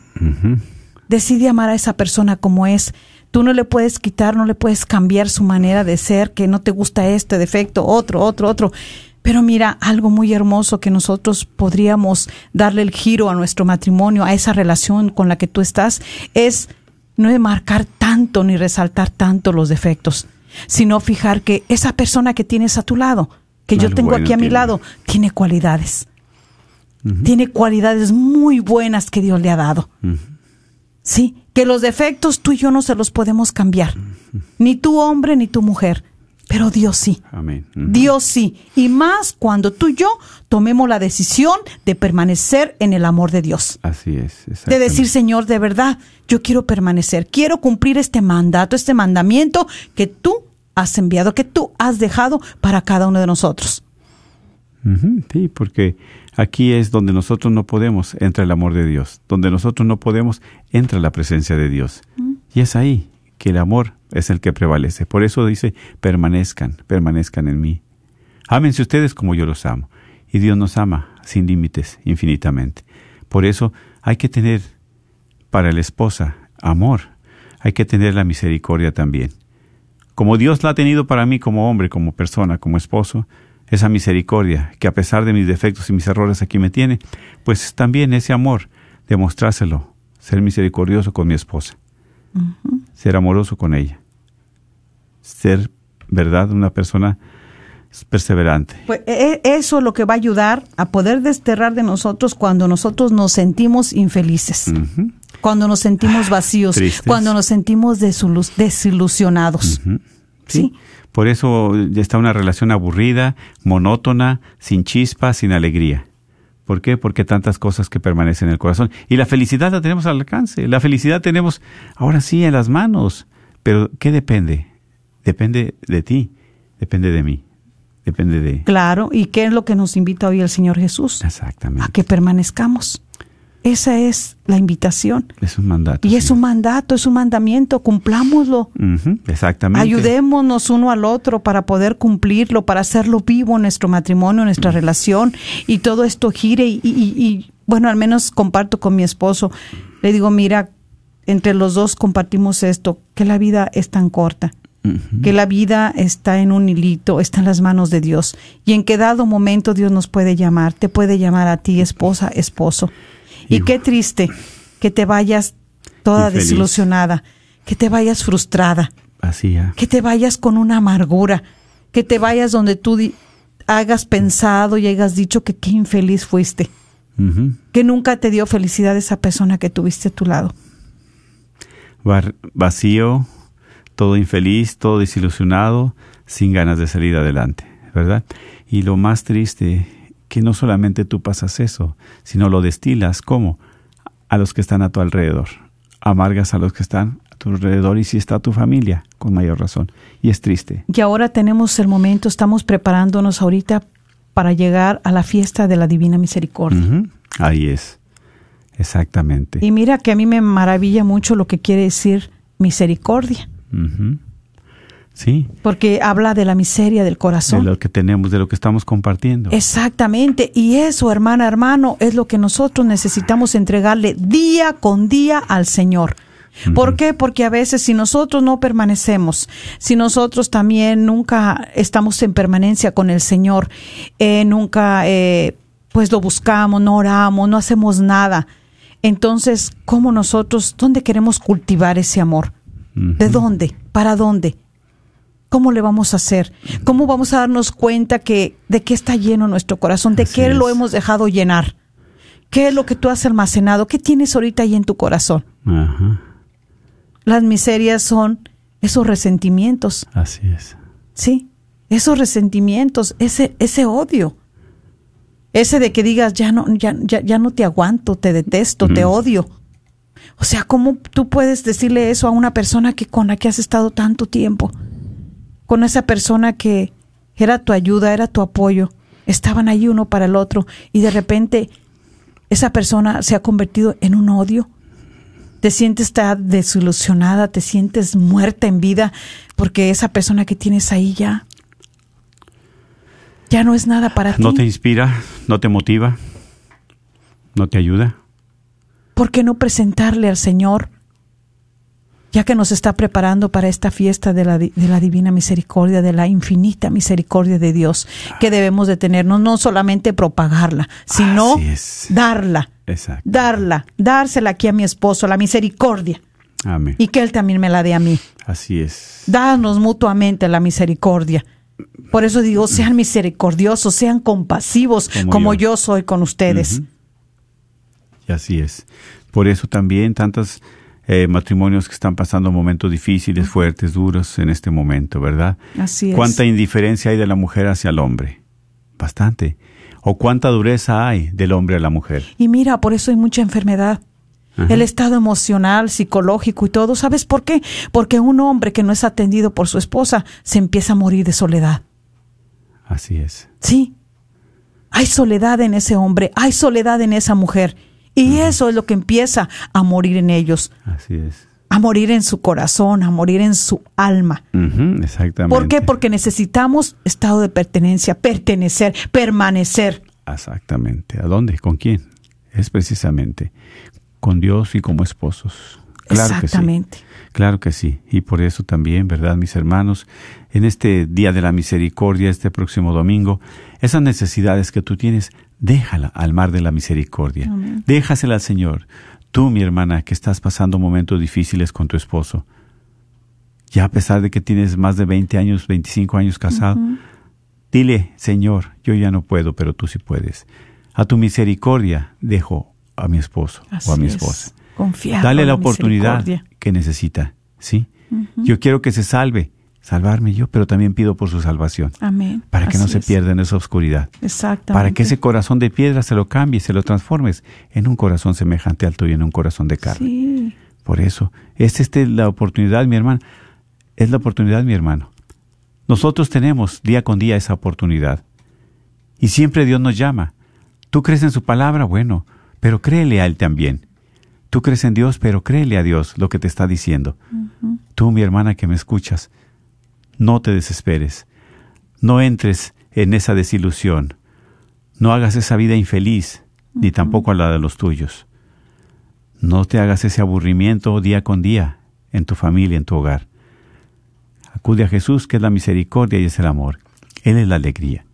Decide amar a esa persona como es. Tú no le puedes quitar, no le puedes cambiar su manera de ser, que no te gusta este defecto, otro, otro, otro. Pero mira, algo muy hermoso que nosotros podríamos darle el giro a nuestro matrimonio, a esa relación con la que tú estás, es no marcar tanto ni resaltar tanto los defectos, sino fijar que esa persona que tienes a tu lado, que yo tengo bueno aquí a mi lado, tiene cualidades. Tiene cualidades muy buenas que Dios le ha dado. Sí, que los defectos tú y yo no se los podemos cambiar. Ni tú hombre ni tu mujer. Pero Dios sí. Amén. Dios sí. Y más cuando tú y yo tomemos la decisión de permanecer en el amor de Dios. Así es. De decir, Señor, de verdad, yo quiero permanecer. Quiero cumplir este mandato, este mandamiento que tú has enviado, que tú has dejado para cada uno de nosotros. Sí, porque aquí es donde nosotros no podemos, entra el amor de Dios. Donde nosotros no podemos, entra la presencia de Dios. Y es ahí que el amor es el que prevalece. Por eso dice, permanezcan, permanezcan en mí. Ámense ustedes como yo los amo. Y Dios nos ama sin límites, infinitamente. Por eso hay que tener para la esposa amor. Hay que tener la misericordia también. Como Dios la ha tenido para mí como hombre, como persona, como esposo, esa misericordia que a pesar de mis defectos y mis errores aquí me tiene, pues también ese amor, demostrárselo, ser misericordioso con mi esposa, ser amoroso con ella, ser, ¿verdad?, una persona perseverante. Pues e- e- eso es lo que va a ayudar a poder desterrar de nosotros cuando nosotros nos sentimos infelices, cuando nos sentimos vacíos, Tristes. cuando nos sentimos desilus- desilusionados. Sí. Por eso está una relación aburrida, monótona, sin chispa, sin alegría. ¿Por qué? Porque tantas cosas que permanecen en el corazón. Y la felicidad la tenemos al alcance. La felicidad tenemos ahora sí en las manos. Pero ¿qué depende? Depende de ti, depende de mí, depende de... Claro, ¿y qué es lo que nos invita hoy el Señor Jesús? Exactamente. A que permanezcamos. Esa es la invitación. Es un mandato. Y es un mandato, es un mandamiento, cumplámoslo. Exactamente. Ayudémonos uno al otro para poder cumplirlo, para hacerlo vivo en nuestro matrimonio, en nuestra relación y todo esto gire y, y- y, bueno, al menos comparto con mi esposo. Le digo, mira, entre los dos compartimos esto, que la vida es tan corta, que la vida está en un hilito, está en las manos de Dios y en que dado momento Dios nos puede llamar, te puede llamar a ti, esposa, esposo. Y qué triste que te vayas toda Infeliz. desilusionada, que te vayas frustrada Así ya. que te vayas con una amargura, que te vayas donde tú hagas pensado y hayas dicho que qué infeliz fuiste, que nunca te dio felicidad esa persona que tuviste a tu lado. Vacío, todo infeliz, todo desilusionado, sin ganas de salir adelante, ¿verdad? Y lo más triste, que no solamente tú pasas eso, sino lo destilas, ¿cómo? A los que están a tu alrededor. Amargas a los que están a tu alrededor y si está tu familia, con mayor razón. Y es triste. Y ahora tenemos el momento, estamos preparándonos ahorita para llegar a la fiesta de la Divina Misericordia. Ahí es. Exactamente. Y mira que a mí me maravilla mucho lo que quiere decir misericordia. Sí, porque habla de la miseria del de corazón. lo que tenemos, de lo que estamos compartiendo. Exactamente, y eso, hermana, hermano, es lo que nosotros necesitamos entregarle día con día al Señor. ¿Por qué? Porque a veces si nosotros no permanecemos, si nosotros también nunca estamos en permanencia con el Señor, eh, nunca eh, pues lo buscamos, no oramos, no hacemos nada, entonces, ¿cómo nosotros, dónde queremos cultivar ese amor? ¿De dónde? ¿Para dónde? ¿Cómo le vamos a hacer? ¿Cómo vamos a darnos cuenta que de qué está lleno nuestro corazón? ¿De Así qué lo hemos dejado llenar? ¿Qué es lo que tú has almacenado? ¿Qué tienes ahorita ahí en tu corazón? Ajá. Las miserias son esos resentimientos, Así es. ¿sí? Esos resentimientos, ese, ese odio. Ese de que digas, ya no, ya, ya, ya no te aguanto, te detesto, te odio. O sea, ¿cómo tú puedes decirle eso a una persona que con la que has estado tanto tiempo? Con esa persona que era tu ayuda, era tu apoyo, estaban allí uno para el otro y de repente esa persona se ha convertido en un odio. Te sientes tan desilusionada, te sientes muerta en vida porque esa persona que tienes ahí ya ya no es nada para ti. No te inspira, no te motiva, no te ayuda. ¿Por qué no presentarle al Señor, ya que nos está preparando para esta fiesta de la, de la divina misericordia, de la infinita misericordia de Dios, que debemos de tenernos, no solamente propagarla, sino darla, Exacto. darla, dársela aquí a mi esposo, la misericordia, Amén. y que él también me la dé a mí. Así es. Danos mutuamente la misericordia. Por eso digo, sean misericordiosos, sean compasivos, como, Como yo. yo. soy con ustedes. Y así es. Por eso también tantos eh, matrimonios que están pasando momentos difíciles, fuertes, duros en este momento, ¿verdad? Así es. ¿Cuánta indiferencia hay de la mujer hacia el hombre? Bastante. ¿O cuánta dureza hay del hombre a la mujer? Y mira, por eso hay mucha enfermedad. Ajá. El estado emocional, psicológico y todo. ¿Sabes por qué? Porque un hombre que no es atendido por su esposa se empieza a morir de soledad. Así es. Sí. Hay soledad en ese hombre, hay soledad en esa mujer. Y eso es lo que empieza a morir en ellos, Así es. a morir en su corazón, a morir en su alma. Exactamente. ¿Por qué? Porque necesitamos estado de pertenencia, pertenecer, permanecer. Exactamente. ¿A dónde? ¿Con quién? Es precisamente con Dios y como esposos. Claro Exactamente. que sí. Claro que sí. Y por eso también, ¿verdad, mis hermanos? En este Día de la Misericordia, este próximo domingo, esas necesidades que tú tienes, déjala al mar de la misericordia. Amén. Déjasela al Señor. Tú, mi hermana, que estás pasando momentos difíciles con tu esposo, ya a pesar de que tienes más de 20 años, 25 años casado, dile, Señor, yo ya no puedo, pero tú sí puedes. A tu misericordia dejo a mi esposo Así o a mi es. esposa. Confiar Dale la oportunidad que necesita, ¿sí? Yo quiero que se salve, salvarme yo, pero también pido por su salvación, Amén. para que no se es. pierda en esa oscuridad. Exactamente. Para que ese corazón de piedra se lo cambie, se lo transformes en un corazón semejante al tuyo, en un corazón de carne. Sí. Por eso, es este la oportunidad, mi hermano. Es la oportunidad, mi hermano. Nosotros tenemos día con día esa oportunidad. Y siempre Dios nos llama. Tú crees en su palabra, bueno, pero créele a Él también. Tú crees en Dios, pero créele a Dios lo que te está diciendo. Tú, mi hermana que me escuchas, no te desesperes. No entres en esa desilusión. No hagas esa vida infeliz, ni tampoco a la de los tuyos. No te hagas ese aburrimiento día con día en tu familia, en tu hogar. Acude a Jesús, que es la misericordia y es el amor. Él es la alegría.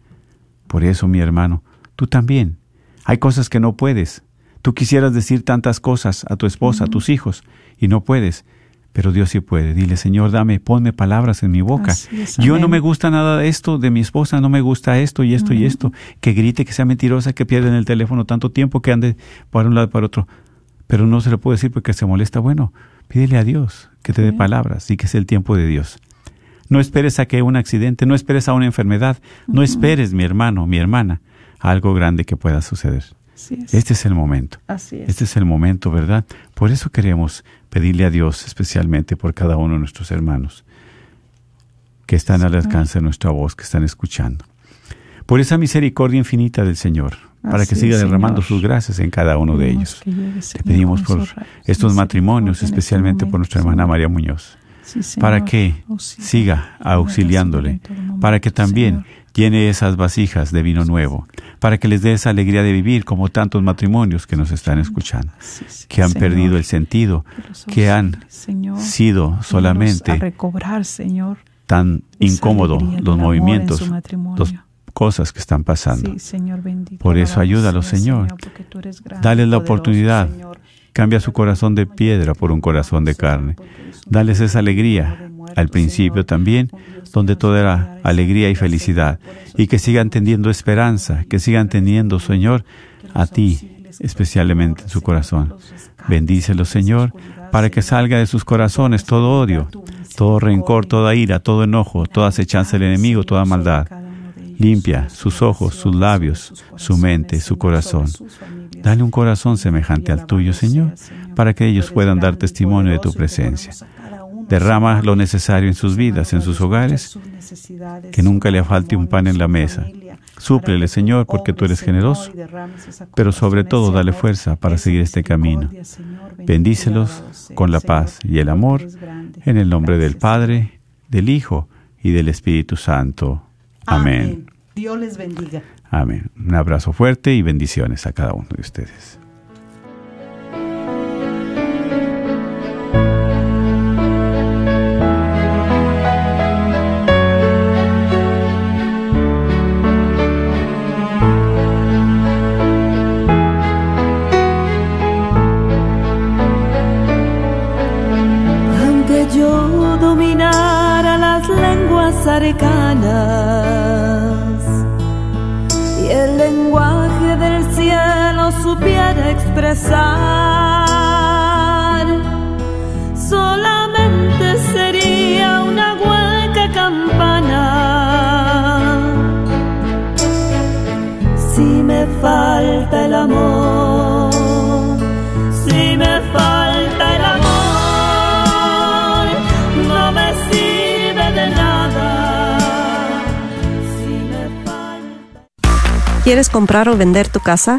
Por eso, mi hermano, tú también. Hay cosas que no puedes. Tú quisieras decir tantas cosas a tu esposa, a tus hijos, y no puedes. Pero Dios sí puede. Dile, Señor, dame, ponme palabras en mi boca. Es, Yo no me gusta nada de esto, de mi esposa, no me gusta esto y esto y esto. Que grite, que sea mentirosa, que pierda en el teléfono tanto tiempo, que ande para un lado y para otro. Pero no se lo puedo decir porque se molesta. Bueno, pídele a Dios que te dé palabras y que sea el tiempo de Dios. No esperes a que haya un accidente, no esperes a una enfermedad, no esperes, mi hermano, mi hermana, a algo grande que pueda suceder. Es. Este es el momento. Así es. Este es el momento, ¿verdad? Por eso queremos pedirle a Dios especialmente por cada uno de nuestros hermanos que están al alcance de nuestra voz, que están escuchando. Por esa misericordia infinita del Señor, para que siga es, derramando Señor. sus gracias en cada uno de ellos. Te pedimos por estos matrimonios, este especialmente por nuestra hermana. María Muñoz, Sí, para que Auxilia. siga auxiliándole, para que también Señor. Llene esas vasijas de vino nuevo, para que les dé esa alegría de vivir como tantos matrimonios que nos están escuchando, Sí, sí, que han Señor. perdido el sentido, Que los han Señor. sido solamente a recobrar, Señor. tan esa incómodo alegría del los movimientos, las cosas que están pasando. Sí, Señor bendito. Por eso ayúdalos, Señor. grande, Dales la poderoso, oportunidad. Cambia su corazón de piedra por un corazón de carne. Dales esa alegría al principio también, donde toda era alegría y felicidad, y que sigan teniendo esperanza, que sigan teniendo, Señor, a ti, especialmente en su corazón. Bendícelos, Señor, para que salga de sus corazones todo odio, todo rencor, toda ira, todo enojo, toda acechanza del enemigo, toda maldad. Limpia sus ojos, sus labios, su mente, su corazón. Dale un corazón semejante al tuyo, Señor, para que ellos puedan dar testimonio de tu presencia. Derrama lo necesario en sus vidas, en sus hogares, que nunca le falte un pan en la mesa. Súplele, Señor, porque tú eres generoso, pero sobre todo dale fuerza para seguir este camino. Bendícelos con la paz y el amor, en el nombre del Padre, del Hijo y del Espíritu Santo. Amén. Dios les bendiga. Amén. Un abrazo fuerte y bendiciones a cada uno de ustedes. Solamente sería una hueca campana. Si me falta el amor, si me falta el amor, no me sirve de nada. Si me falta ¿Quieres comprar o vender tu casa?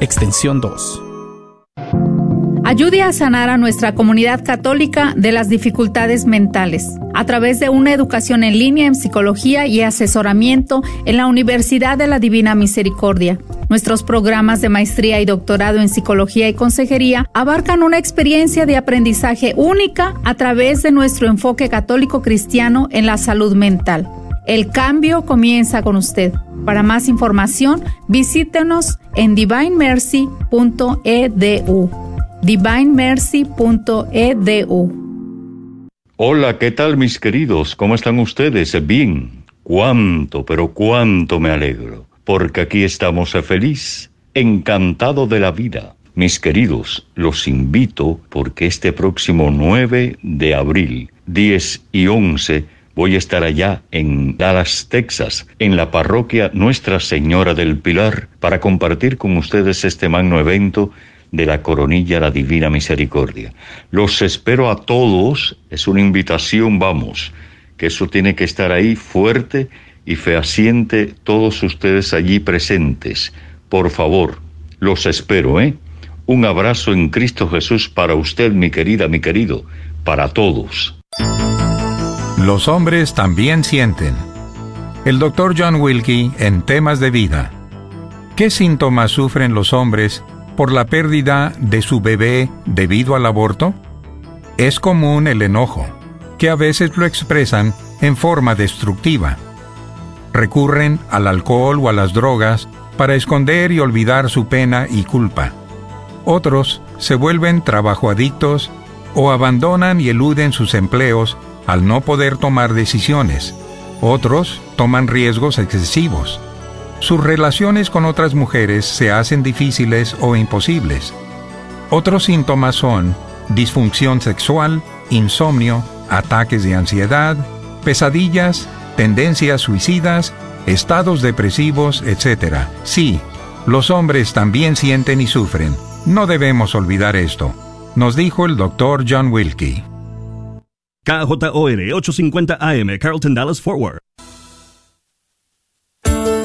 extensión 2. Ayude a sanar a nuestra comunidad católica de las dificultades mentales a través de una educación en línea en psicología y asesoramiento en la Universidad de la Divina Misericordia. Nuestros programas de maestría y doctorado en psicología y consejería abarcan una experiencia de aprendizaje única a través de nuestro enfoque católico cristiano en la salud mental. El cambio comienza con usted. Para más información, visítenos en divinemercy.edu. divinemercy.edu. Hola, ¿qué tal mis queridos? ¿Cómo están ustedes? Bien. Cuánto, pero cuánto me alegro, porque aquí estamos feliz, encantado de la vida. Mis queridos, los invito porque este próximo 9 de abril, 10 y 11, voy a estar allá en Dallas, Texas, en la parroquia Nuestra Señora del Pilar, para compartir con ustedes este magno evento de la coronilla la Divina Misericordia. Los espero a todos, es una invitación, vamos, que eso tiene que estar ahí fuerte y fehaciente, todos ustedes allí presentes. Por favor, los espero, ¿eh? Un abrazo en Cristo Jesús para usted, mi querida, mi querido. para todos. Los hombres también sienten. El Dr. John Wilkie en temas de vida. ¿Qué síntomas sufren los hombres por la pérdida de su bebé debido al aborto? Es común el enojo, que a veces lo expresan en forma destructiva. Recurren al alcohol o a las drogas para esconder y olvidar su pena y culpa. Otros se vuelven trabajo adictos o abandonan y eluden sus empleos al no poder tomar decisiones. Otros toman riesgos excesivos. Sus relaciones con otras mujeres se hacen difíciles o imposibles. Otros síntomas son disfunción sexual, insomnio, ataques de ansiedad, pesadillas, tendencias suicidas, estados depresivos, etc. Sí, los hombres también sienten y sufren. No debemos olvidar esto, nos dijo el doctor John Wilkie. KJOR 850 AM, Carlton Dallas Forward.